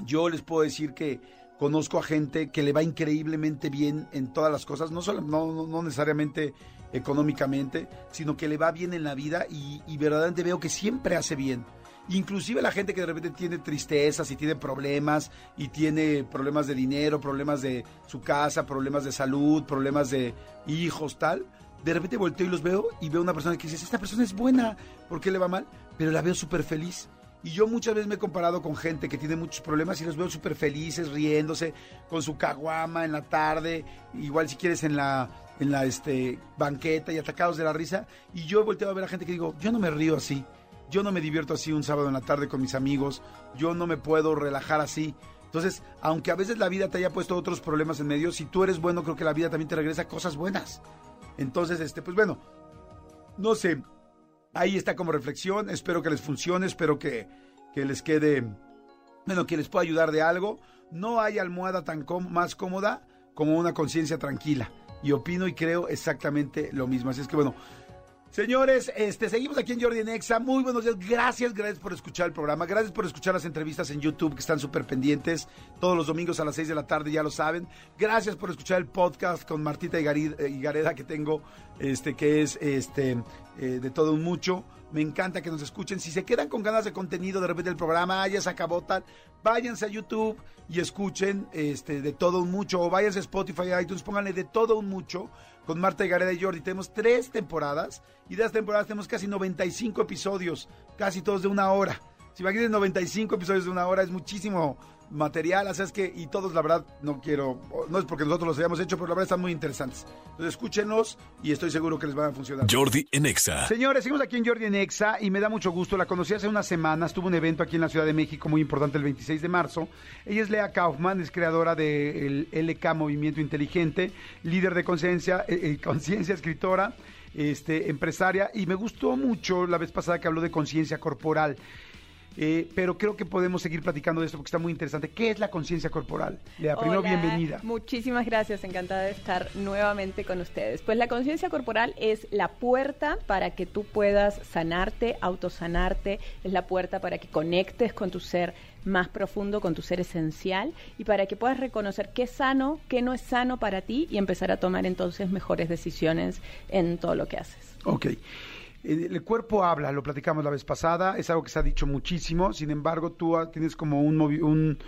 Yo les puedo decir que conozco a gente que le va increíblemente bien en todas las cosas, no, solo, no, no necesariamente económicamente, sino que le va bien en la vida y, y, verdaderamente veo que siempre hace bien. Inclusive la gente que de repente tiene tristezas y tiene problemas y tiene problemas de dinero, problemas de su casa, problemas de salud, problemas de hijos, tal. De repente volteo y los veo y veo una persona que dice, esta persona es buena, ¿por qué le va mal? Pero la veo súper feliz y yo muchas veces me he comparado con gente que tiene muchos problemas y los veo súper felices, riéndose, con su caguama en la tarde, igual si quieres en la, en la este, banqueta y atacados de la risa. Y yo he volteado a ver a gente que digo, yo no me río así, yo no me divierto así un sábado en la tarde con mis amigos, yo no me puedo relajar así. Entonces, aunque a veces la vida te haya puesto otros problemas en medio, si tú eres bueno, creo que la vida también te regresa cosas buenas. Entonces, este, pues bueno, no sé, ahí está como reflexión. Espero que les funcione, espero que, que les quede, bueno, que les pueda ayudar de algo. No hay almohada tan más cómoda como una conciencia tranquila. Y opino y creo exactamente lo mismo. Así es que bueno, Señores, este, seguimos aquí en Jordi Nexa. Muy buenos días. Gracias, gracias por escuchar el programa. Gracias por escuchar las entrevistas en YouTube que están súper pendientes. Todos los domingos a las 6 de la tarde, ya lo saben. Gracias por escuchar el podcast con Martita Gareda que tengo, este, que es este, eh, de todo un mucho. Me encanta que nos escuchen. Si se quedan con ganas de contenido de repente del programa, ya se acabó váyanse a YouTube y escuchen este, de todo un mucho. O váyanse a Spotify, a iTunes, pónganle de todo un mucho con Marta y Gareda y Jordi. Tenemos tres temporadas y de las temporadas tenemos casi 95 episodios, casi todos de una hora. Si imagínense 95 episodios de una hora, es muchísimo material, sea, es que, y todos, la verdad, no quiero, no es porque nosotros los hayamos hecho, pero la verdad están muy interesantes. Entonces, escúchenlos y estoy seguro que les van a funcionar. Jordi Enexa. Señores, seguimos aquí en Jordi Enexa y me da mucho gusto. La conocí hace unas semanas, tuvo un evento aquí en la Ciudad de México muy importante el 26 de marzo. Ella es Lea Kaufman, es creadora del LK Movimiento Inteligente, líder de conciencia, eh, eh, conciencia, escritora, este, empresaria, y me gustó mucho la vez pasada que habló de conciencia corporal. Eh, pero creo que podemos seguir platicando de esto porque está muy interesante. ¿Qué es la conciencia corporal? Lea, primero bienvenida. Muchísimas gracias, encantada de estar nuevamente con ustedes. Pues la conciencia corporal es la puerta para que tú puedas sanarte, autosanarte, es la puerta para que conectes con tu ser más profundo, con tu ser esencial y para que puedas reconocer qué es sano, qué no es sano para ti y empezar a tomar entonces mejores decisiones en todo lo que haces. Ok. El cuerpo habla, lo platicamos la vez pasada, es algo que se ha dicho muchísimo, sin embargo tú tienes como un, un,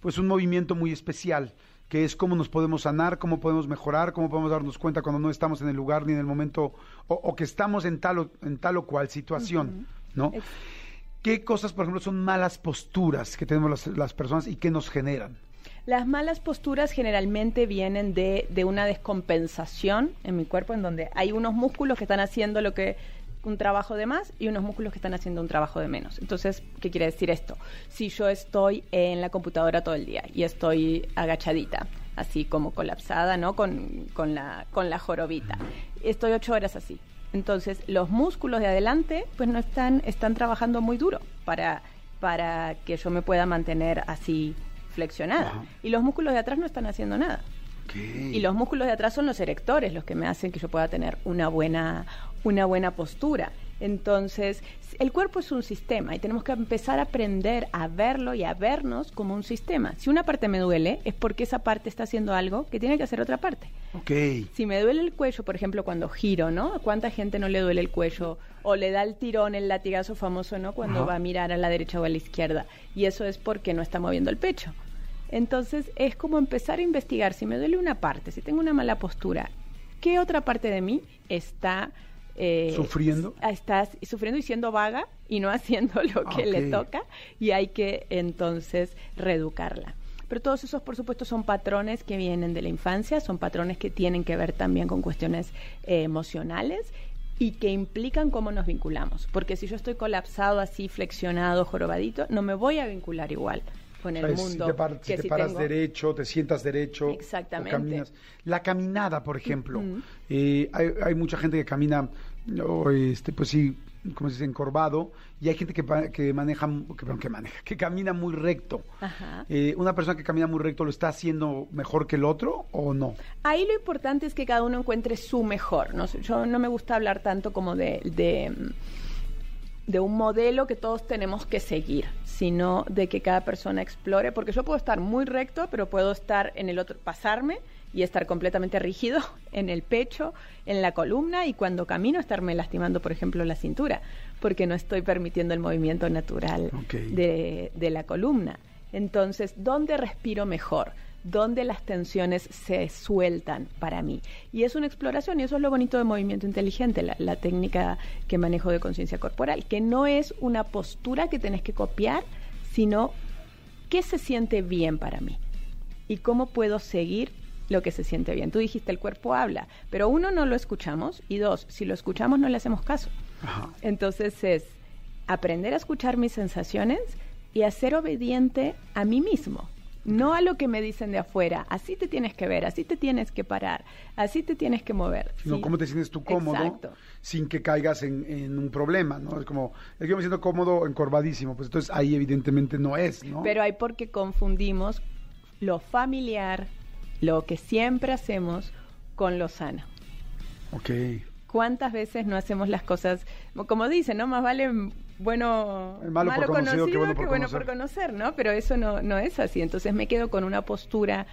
pues un movimiento muy especial, que es cómo nos podemos sanar, cómo podemos mejorar, cómo podemos darnos cuenta cuando no estamos en el lugar ni en el momento, o, que estamos en tal o, en tal o cual situación, ¿no? ¿Qué cosas, por ejemplo, son malas posturas que tenemos las, las personas y qué nos generan? Las malas posturas generalmente vienen de, de, una descompensación en mi cuerpo, en donde hay unos músculos que están haciendo lo que un trabajo de más y unos músculos que están haciendo un trabajo de menos. Entonces, ¿qué quiere decir esto? Si yo estoy en la computadora todo el día y estoy agachadita, así como colapsada, ¿no? Con, con, la, con la jorobita. Estoy ocho horas así. Entonces, los músculos de adelante, pues no están, están trabajando muy duro para, para que yo me pueda mantener así flexionada. Y los músculos de atrás no están haciendo nada. Y los músculos de atrás son los erectores, los que me hacen que yo pueda tener una buena, una buena postura. Entonces, el cuerpo es un sistema y tenemos que empezar a aprender a verlo y a vernos como un sistema. Si una parte me duele, es porque esa parte está haciendo algo que tiene que hacer otra parte. Ok. Si me duele el cuello, por ejemplo, cuando giro, ¿no? ¿A cuánta gente no le duele el cuello? O le da el tirón, el latigazo famoso, ¿no? Cuando va a mirar a la derecha o a la izquierda. Y eso es porque no está moviendo el pecho. Entonces, es como empezar a investigar. Si me duele una parte, si tengo una mala postura, ¿qué otra parte de mí está... eh, ¿Sufriendo? s- Está s- sufriendo y siendo vaga y no haciendo lo que le Ok. toca y hay que entonces reeducarla. Pero todos esos, por supuesto, son patrones que vienen de la infancia, son patrones que tienen que ver también con cuestiones eh, emocionales y que implican cómo nos vinculamos. Porque si yo estoy colapsado así, flexionado, jorobadito, no me voy a vincular igual con el ¿Sabes? mundo. Si te, par- si que te paras tengo- derecho, te sientas derecho. Exactamente. caminas. La caminada, por ejemplo. Eh, hay, hay mucha gente que camina, o, este, pues sí, como se dice, encorvado. Y hay gente que, que maneja, que, perdón, que maneja, que camina muy recto. Ajá. Eh, ¿Una persona que camina muy recto lo está haciendo mejor que el otro o no? Ahí lo importante es que cada uno encuentre su mejor. ¿no? Yo no me gusta hablar tanto como de, de, mm, de un modelo que todos tenemos que seguir, sino de que cada persona explore, porque yo puedo estar muy recto, pero puedo estar en el otro, pasarme y estar completamente rígido en el pecho, en la columna y cuando camino estarme lastimando, por ejemplo, la cintura, porque no estoy permitiendo el movimiento natural de, de la columna. Entonces, ¿dónde respiro mejor? ¿Dónde las tensiones se sueltan para mí? Y es una exploración y eso es lo bonito de movimiento inteligente, la, la técnica que manejo de conciencia corporal, que no es una postura que tenés que copiar, sino qué se siente bien para mí y cómo puedo seguir lo que se siente bien. Tú dijiste el cuerpo habla, pero uno no lo escuchamos y dos, si lo escuchamos no le hacemos caso. Ajá. Entonces es aprender a escuchar mis sensaciones y a ser obediente a mí mismo, no a lo que me dicen de afuera. Así te tienes que ver, así te tienes que parar, así te tienes que mover. Sino Sí. cómo te sientes tú cómodo Exacto. sin que caigas en, en un problema, ¿no? Es como, es que yo me siento cómodo encorvadísimo, pues entonces ahí evidentemente no es, ¿no? Pero hay porque confundimos lo familiar, lo que siempre hacemos, con lo sano. Ok. ¿Cuántas veces no hacemos las cosas, como dicen, ¿no? Más vale bueno, malo por conocido que bueno por conocer. conocer, ¿no? Pero eso no, no es así. Entonces me quedo con una postura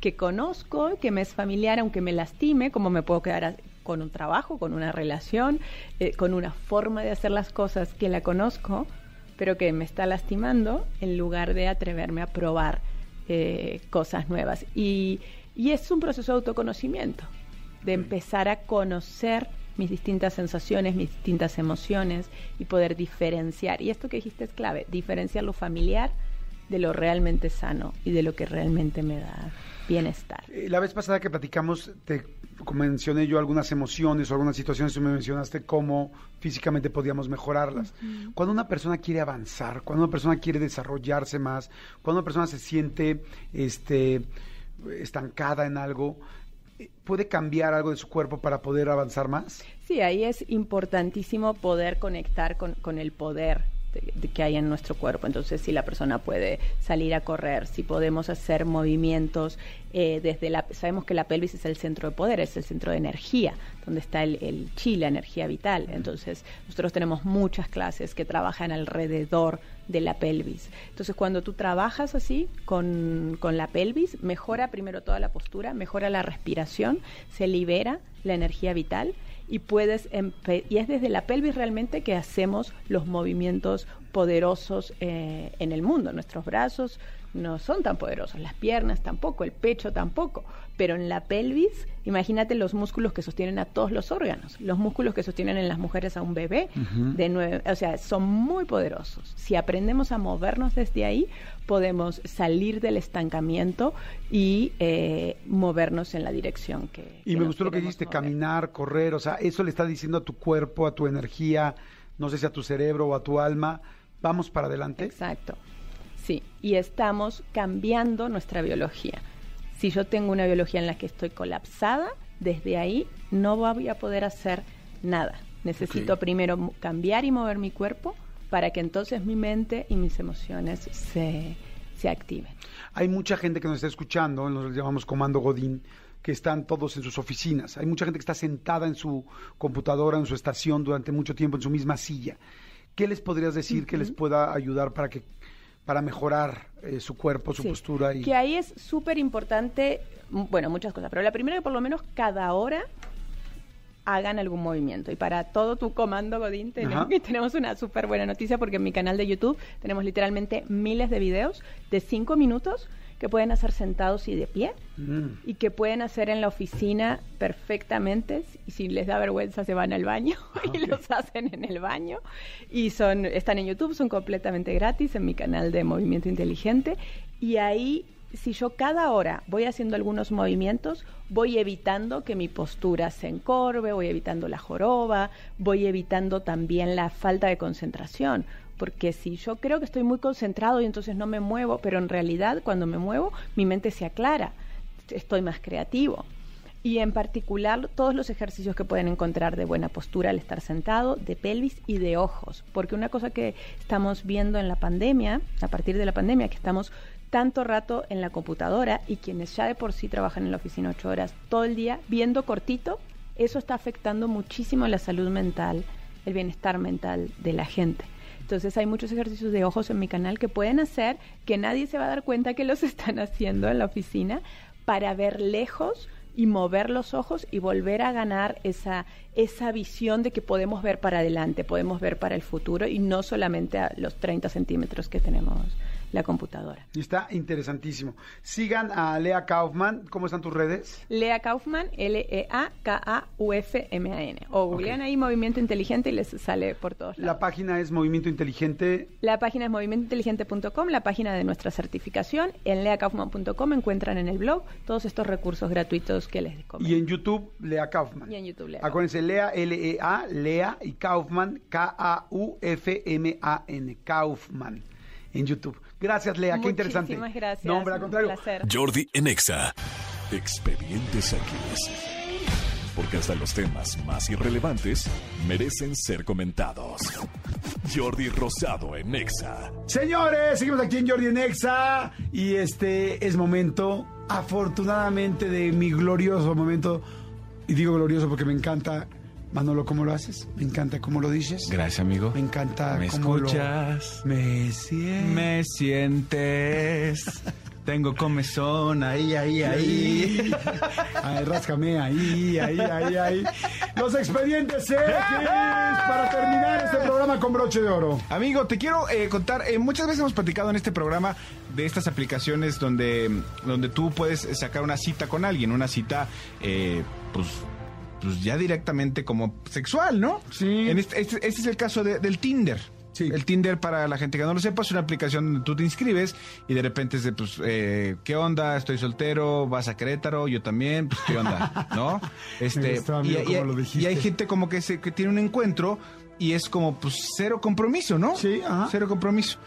que conozco, que me es familiar, aunque me lastime, como me puedo quedar a- con un trabajo, con una relación, eh, con una forma de hacer las cosas que la conozco, pero que me está lastimando, en lugar de atreverme a probar eh, cosas nuevas. Y, y es un proceso de autoconocimiento, de empezar a conocer mis distintas sensaciones, mis distintas emociones y poder diferenciar. Y esto que dijiste es clave, diferenciar lo familiar de lo realmente sano y de lo que realmente me da bienestar. Eh, La vez pasada que platicamos, te mencioné yo algunas emociones o algunas situaciones, tú me mencionaste cómo físicamente podíamos mejorarlas. Cuando una persona quiere avanzar, cuando una persona quiere desarrollarse más, cuando una persona se siente este, estancada en algo, ¿puede cambiar algo de su cuerpo para poder avanzar más? Sí, ahí es importantísimo poder conectar con, con el poder de- de que hay en nuestro cuerpo. Entonces, si la persona puede salir a correr, si podemos hacer movimientos eh, desde la... Sabemos que la pelvis es el centro de poder, es el centro de energía, donde está el, el chi, la energía vital. Entonces, nosotros tenemos muchas clases que trabajan alrededor de la pelvis. Entonces, cuando tú trabajas así con, con la pelvis, mejora primero toda la postura, mejora la respiración, se libera la energía vital y puedes y es desde la pelvis realmente que hacemos los movimientos poderosos eh, en el mundo. Nuestros brazos no son tan poderosos, las piernas tampoco, el pecho tampoco, pero en la pelvis, imagínate los músculos que sostienen a todos los órganos, los músculos que sostienen en las mujeres a un bebé, de nueve, o sea, son muy poderosos. Si aprendemos a movernos desde ahí, podemos salir del estancamiento y eh, movernos en la dirección que... Y que me gustó lo que dijiste, mover. caminar, correr, o sea, eso le está diciendo a tu cuerpo, a tu energía, no sé si a tu cerebro o a tu alma, vamos para adelante. Exacto. Sí, y estamos cambiando nuestra biología. Si yo tengo una biología en la que estoy colapsada, desde ahí no voy a poder hacer nada. Necesito primero cambiar y mover mi cuerpo para que entonces mi mente y mis emociones se, se activen. Hay mucha gente que nos está escuchando, nos llamamos Comando Godín, que están todos en sus oficinas. Hay mucha gente que está sentada en su computadora, en su estación durante mucho tiempo, en su misma silla. ¿Qué les podrías decir que les pueda ayudar para que para mejorar eh, su cuerpo, su Sí. postura y Que ahí es súper importante, m- bueno, muchas cosas, pero la primera que por lo menos cada hora hagan algún movimiento. Y para todo tu comando, Godín, tenemos una súper buena noticia porque en mi canal de YouTube tenemos literalmente miles de videos de cinco minutos que pueden hacer sentados y de pie Mm. y que pueden hacer en la oficina perfectamente. Y si les da vergüenza se van al baño y los hacen en el baño. Y son están en YouTube son completamente gratis en mi canal de Movimiento Inteligente. Y ahí si yo cada hora voy haciendo algunos movimientos voy evitando que mi postura se encorve voy evitando la joroba voy evitando también la falta de concentración porque si yo creo que estoy muy concentrado y entonces no me muevo, pero en realidad cuando me muevo mi mente se aclara, estoy más creativo. Y en particular todos los ejercicios que pueden encontrar de buena postura al estar sentado, de pelvis y de ojos, porque una cosa que estamos viendo en la pandemia, a partir de la pandemia, que estamos tanto rato en la computadora y quienes ya de por sí trabajan en la oficina ocho horas todo el día viendo cortito, eso está afectando muchísimo la salud mental, el bienestar mental de la gente. Entonces hay muchos ejercicios de ojos en mi canal que pueden hacer que nadie se va a dar cuenta que los están haciendo en la oficina para ver lejos y mover los ojos y volver a ganar esa, esa visión de que podemos ver para adelante, podemos ver para el futuro y no solamente a los 30 centímetros que tenemos la computadora. Y Está interesantísimo. Sigan a Lea Kaufman. ¿Cómo están tus redes? Lea Kaufman, L-E-A-K-A-U-F-M-A-N. O googlean ahí Movimiento Inteligente y les sale por todos lados. La página es Movimiento Inteligente. La página es movimientointeligente.com, la página de nuestra certificación. En leakaufman.com encuentran en el blog todos estos recursos gratuitos que les comento. Y en YouTube, Lea Kaufman. Y en YouTube, Lea Acuérdense, Lea, L-E-A, Lea y Kaufman, K-A-U-F-M-A-N, Kaufman, en YouTube. Gracias, Lea, qué interesante. Muchísimas gracias. No, hombre, al un contrario. placer. Jordi en Exa. Expedientes X. Porque hasta los temas más irrelevantes merecen ser comentados. Jordi Rosado en Exa. Señores, seguimos aquí en Jordi en Exa y este es momento, afortunadamente, de mi glorioso momento. Y digo glorioso porque me encanta, Manolo, cómo lo haces. Me encanta cómo lo dices. Gracias, amigo. Me encanta ¿Me cómo lo- escuchas? Me siento. Me sientes. Tengo comezón ahí, ahí, ahí. Ay, ráscame ahí, ahí, ahí, ahí. Los expedientes X para terminar este programa con broche de oro. Amigo, te quiero eh, contar, eh, muchas veces hemos platicado en este programa de estas aplicaciones donde, donde tú puedes sacar una cita con alguien, una cita, eh, pues, pues ya directamente como sexual, ¿no? Sí. En este, este- este es el caso de- del Tinder. Sí. El Tinder, para la gente que no lo sepa, es una aplicación donde tú te inscribes y de repente es de, pues, eh, ¿qué onda? Estoy soltero, vas a Querétaro, yo también, pues, ¿qué onda? ¿No? Este, y, lo y hay gente como que, se, que tiene un encuentro y es como, pues, cero compromiso, ¿no? Sí, ajá. Cero compromiso.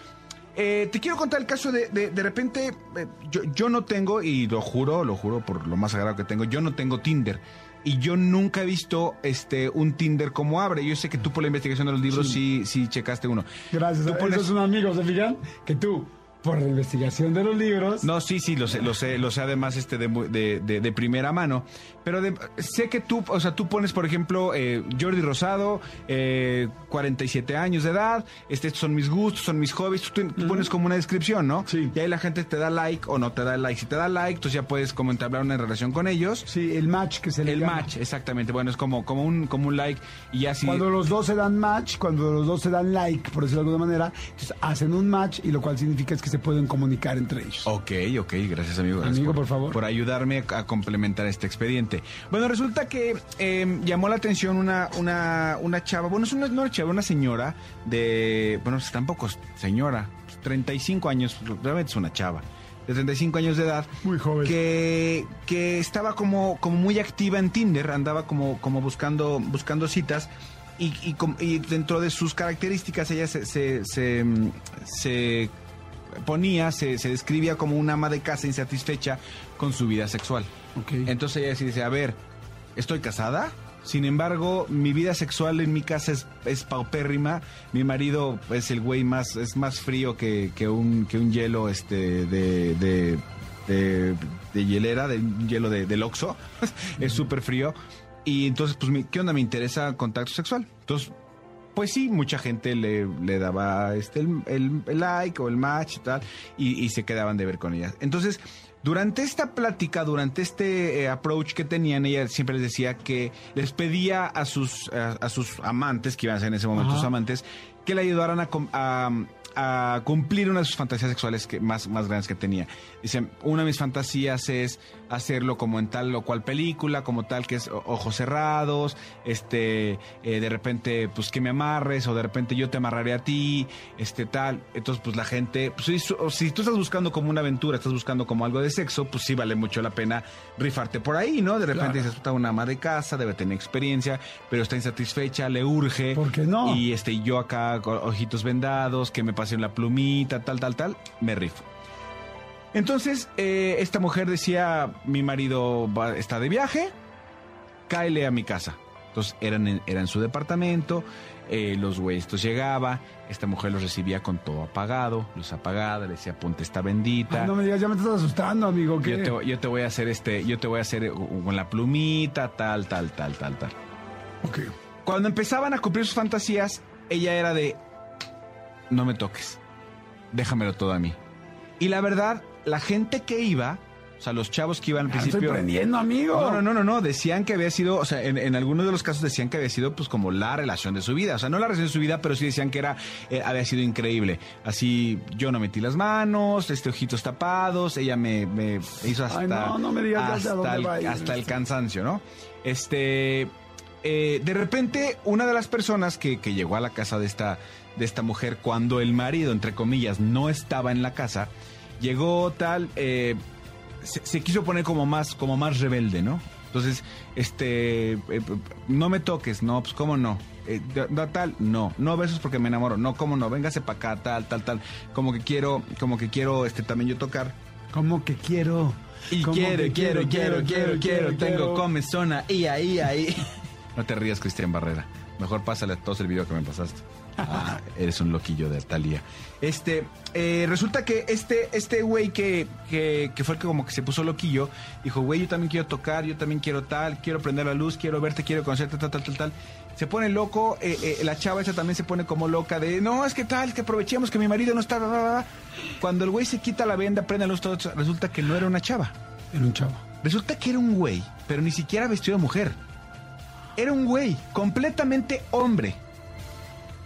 Eh, te quiero contar el caso de, de, de repente, eh, yo, yo no tengo, y lo juro, lo juro por lo más sagrado que tengo, yo no tengo Tinder. Y yo nunca he visto este un Tinder como abre. Yo sé que tú por la investigación de los libros sí, sí, checaste uno. Gracias. Tú pones- Esos son amigos, ¿se fijan? Que tú, por la investigación de los libros. No, sí, sí, lo sé, lo sé, lo sé además este de, de, de- de primera mano. Pero de- sé que tú, o sea, tú pones, por ejemplo, eh, Jordi Rosado, eh, 47 años de edad, este, estos son mis gustos, son mis hobbies, tú, tú pones como una descripción, ¿no? Sí. Y ahí la gente te da like o no te da like. Si te da like, entonces ya puedes como entablar una relación con ellos. Sí, el match que se le El llama. match, exactamente. Bueno, es como, como, un, como un like y ya si... Cuando los dos se dan match, cuando los dos se dan like, por decirlo de alguna manera, entonces hacen un match y lo cual significa es que se pueden comunicar entre ellos. Ok, ok, gracias amigo. Gracias Amigo, por favor. Por ayudarme a complementar este expediente. Bueno, resulta que eh, llamó la atención una, una, una chava, bueno, es una, no una chava, una señora de, bueno, pues tampoco es señora, 35 años, realmente es una chava. De 35 años de edad. Muy joven. Que, que estaba como, como muy activa en Tinder, andaba como, como buscando, buscando citas. Y, y com- y dentro de sus características ella se, se, se, mm, se ponía, se, se describía como una ama de casa insatisfecha con su vida sexual. Ok. Entonces ella sí dice, a ver, estoy casada, sin embargo, mi vida sexual en mi casa es, es paupérrima. Mi marido es el güey más, es más frío que, que un, que un hielo este, de, de, de, de hielera, de hielo de, del Oxxo. es súper frío. Y entonces, pues, ¿qué onda? Me interesa contacto sexual. Entonces, pues sí, mucha gente le, le daba este el, el- el like o el match y tal, y, y se quedaban de ver con ellas. Entonces, durante esta plática, durante este eh, approach que tenían, ella siempre les decía que les pedía a sus, a, a sus amantes, que iban a ser en ese momento Ajá. sus amantes, que le ayudaran a, a- a cumplir una de sus fantasías sexuales que, más, más grandes que tenía. Dicen, una de mis fantasías es hacerlo como en tal o cual película, como tal que es ojos cerrados, este, eh, de repente, pues que me amarres, o de repente yo te amarraré a ti, este tal. Entonces, pues la gente, pues si, tú estás buscando como una aventura, estás buscando como algo de sexo, pues sí vale mucho la pena rifarte por ahí, ¿no? De repente Claro. dices, puta, una ama de casa, debe tener experiencia, pero está insatisfecha, le urge. ¿Por qué no? Y este, yo acá con ojitos vendados, que me pasen la plumita, tal, tal, tal, me rifo. Entonces, eh, esta mujer decía, mi marido va- está de viaje, cáele a mi casa. Entonces, eran en, era en su departamento, eh, los güeyes, llegaba, esta mujer los recibía con todo apagado, luz apagada, le decía, ponte esta bendita. Ay, no me digas, ya me estás asustando, amigo. ¿qué? Yo te, yo te voy a hacer este, yo te voy a hacer eh, con la plumita, tal, tal, tal, tal, tal. Ok. Cuando empezaban a cumplir sus fantasías, ella era de, no me toques, déjamelo todo a mí. Y la verdad, la gente que iba, o sea, los chavos que iban al Ya estoy principio... prendiendo, amigo. No, no, no, no, no, decían que había sido, o sea, en, en algunos de los casos decían que había sido pues como la relación de su vida, o sea, no la relación de su vida, pero sí decían que era, eh, había sido increíble. Así, yo no metí las manos, este ojitos tapados, ella me, me hizo hasta, Ay, no, no me digas hasta, dónde el, va a ir hasta el cansancio, ¿no? Este, eh, de repente, una de las personas que, que llegó a la casa de esta, de esta mujer cuando el marido, entre comillas, no estaba en la casa, llegó tal, eh, se, se quiso poner como más, como más rebelde, ¿no? Entonces, este, eh, no me toques, no, pues cómo no. Eh, da- tal, no, no besos porque me enamoro, no, cómo no, véngase para acá, tal, tal, tal, como que quiero, como que quiero, este, también yo tocar. ¿Cómo que quiero? Y ¿Cómo quiero, quiero, quiero, quiero, quiero, tengo comezona, y ahí, ahí. No te rías, Cristian Barrera. Mejor pásale a todos el video que me pasaste. Ah, eres un loquillo de Talía. Este, eh, resulta que este, este güey que, que, que fue el que como que se puso loquillo, dijo, güey, yo también quiero tocar, yo también quiero tal, quiero prender la luz, quiero verte, quiero conocerte, tal, tal, tal, tal. Se pone loco, eh, eh, la chava esa también se pone como loca de, no, es que tal, que aprovechemos que mi marido no está, bla, bla, bla". Cuando el güey se quita la venda, prende la luz, todo, resulta que no era una chava. Era un chavo. Resulta que era un güey, pero ni siquiera vestido de mujer. Era un güey completamente hombre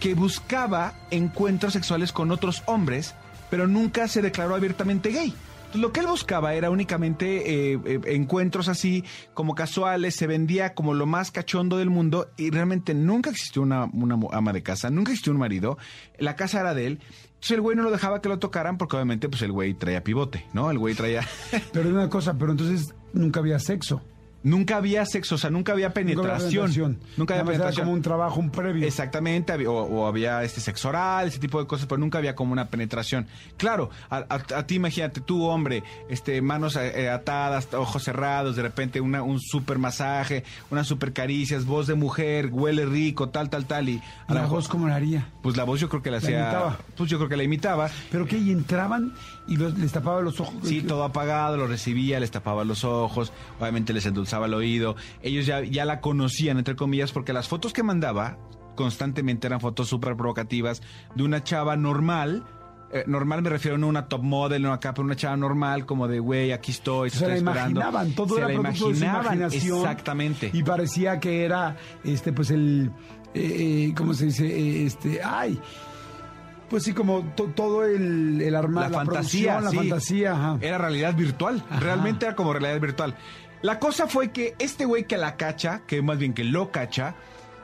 que buscaba encuentros sexuales con otros hombres, pero nunca se declaró abiertamente gay. Lo que él buscaba era únicamente eh, eh, encuentros así como casuales, se vendía como lo más cachondo del mundo y realmente nunca existió una, ama de casa, nunca existió un marido, la casa era de él. Entonces el güey no lo dejaba que lo tocaran porque obviamente pues el güey traía pivote, ¿no? El güey traía... Pero una cosa, pero entonces nunca había sexo. Nunca había sexo, o sea, nunca había Nunca había penetración. penetración. Nunca había más era penetración. como un trabajo, un previo. Exactamente, o, o había este sexo oral, ese tipo de cosas, pero nunca había como una penetración. Claro, a, a- a ti imagínate, tú hombre, este, manos eh, atadas, ojos cerrados, de repente una, un super masaje, unas super caricias, voz de mujer, huele rico, tal, tal, tal, y a ¿Y lo la voz cómo la haría? pues la voz yo creo que la La hacía, imitaba. pues yo creo que la imitaba. ¿Pero qué? ¿Y entraban y los- les tapaba los ojos? Sí, todo apagado, lo recibía, les tapaba los ojos, obviamente les endulzaba el oído. Ellos ya, ya la conocían, entre comillas, porque las fotos que mandaba constantemente eran fotos súper provocativas de una chava normal. eh, normal me refiero no a una top model, no acá, pero una chava normal, como de, güey, aquí estoy, te Se la estoy esperando. imaginaban, todo Se era la producto de su imaginaban, imaginación. Exactamente. Y parecía que era, este, pues el, eh, eh, ¿cómo se dice? Este, ay, pues sí, como to- todo el, el armar, la, fantasía, producción, la sí. fantasía, ajá. Era realidad virtual. Ajá. Realmente era como realidad virtual. La cosa fue que este güey que la cacha, que más bien que lo cacha,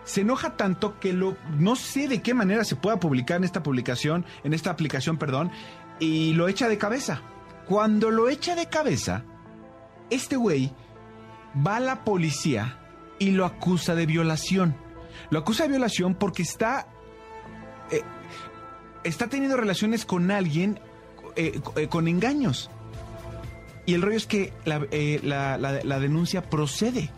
se enoja tanto que lo no sé de qué manera se pueda publicar en esta publicación, en esta aplicación, perdón, y lo echa de cabeza. Cuando lo echa de cabeza, este güey va a la policía y lo acusa de violación. Lo acusa de violación porque está eh, está teniendo relaciones con alguien eh, eh, con engaños. Y el rollo es que la, eh, la- la- la denuncia procede.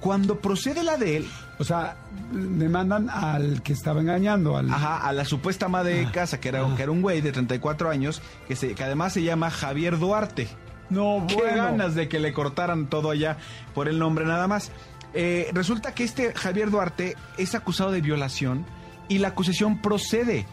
Cuando procede la de él, O sea, demandan al que estaba engañando, al... ajá, a la supuesta ama de Ah, casa, que era, ah. que era un güey de 34 años, que, se, que además se llama Javier Duarte. No, Qué bueno. ganas de que le cortaran todo allá por el nombre nada más. Eh, resulta que este Javier Duarte es acusado de violación y la acusación procede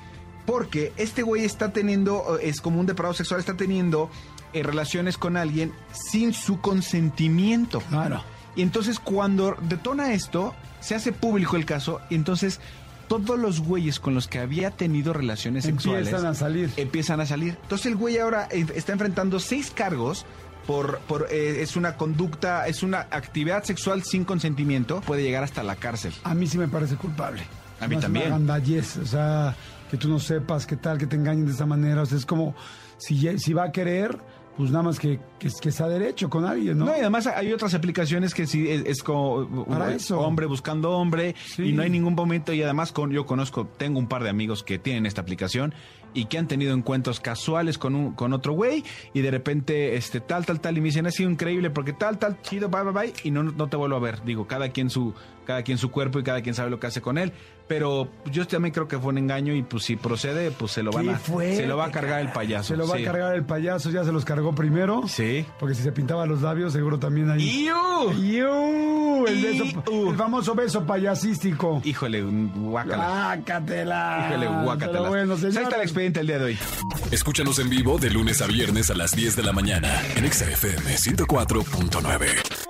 porque este güey está teniendo, eh, es como un depravado sexual, está teniendo eh, relaciones con alguien sin su consentimiento. Claro. Y entonces cuando detona esto, se hace público el caso y entonces todos los güeyes con los que había tenido relaciones sexuales Empiezan a salir. empiezan a salir. Entonces el güey ahora eh, está enfrentando seis cargos por, por eh, es una conducta, es una actividad sexual sin consentimiento, puede llegar hasta la cárcel. A mí sí me parece culpable. A mí es también. Una o sea, que tú no sepas qué tal, que te engañen de esa manera. O sea, es como, si, si va a querer, pues nada más que, que, que sea derecho con alguien, ¿no? No, y además hay otras aplicaciones que sí es, es como Para eso. hombre buscando hombre Sí. y no hay ningún momento y además con yo conozco tengo un par de amigos que tienen esta aplicación y que han tenido encuentros casuales con un con otro güey y de repente este tal tal tal y me dicen ha sido increíble porque tal tal chido bye bye bye y no no te vuelvo a ver digo cada quien su cada quien su cuerpo y cada quien sabe lo que hace con él pero yo también creo que fue un engaño y pues si procede pues se lo van a se lo va a cargar el payaso Se lo va sí. a cargar el payaso, ya se los cargó primero. sí Porque si se pintaba los labios, seguro también ahí. ¡Iu! ¡Iu! El, beso- Iu. el famoso beso payasístico. híjole guácala ¡Guácatela! Híjole, guácatela. Bueno, Pues ahí está el día de hoy. Escúchanos en vivo de lunes a viernes a las 10 de la mañana en Exa FM 104.9.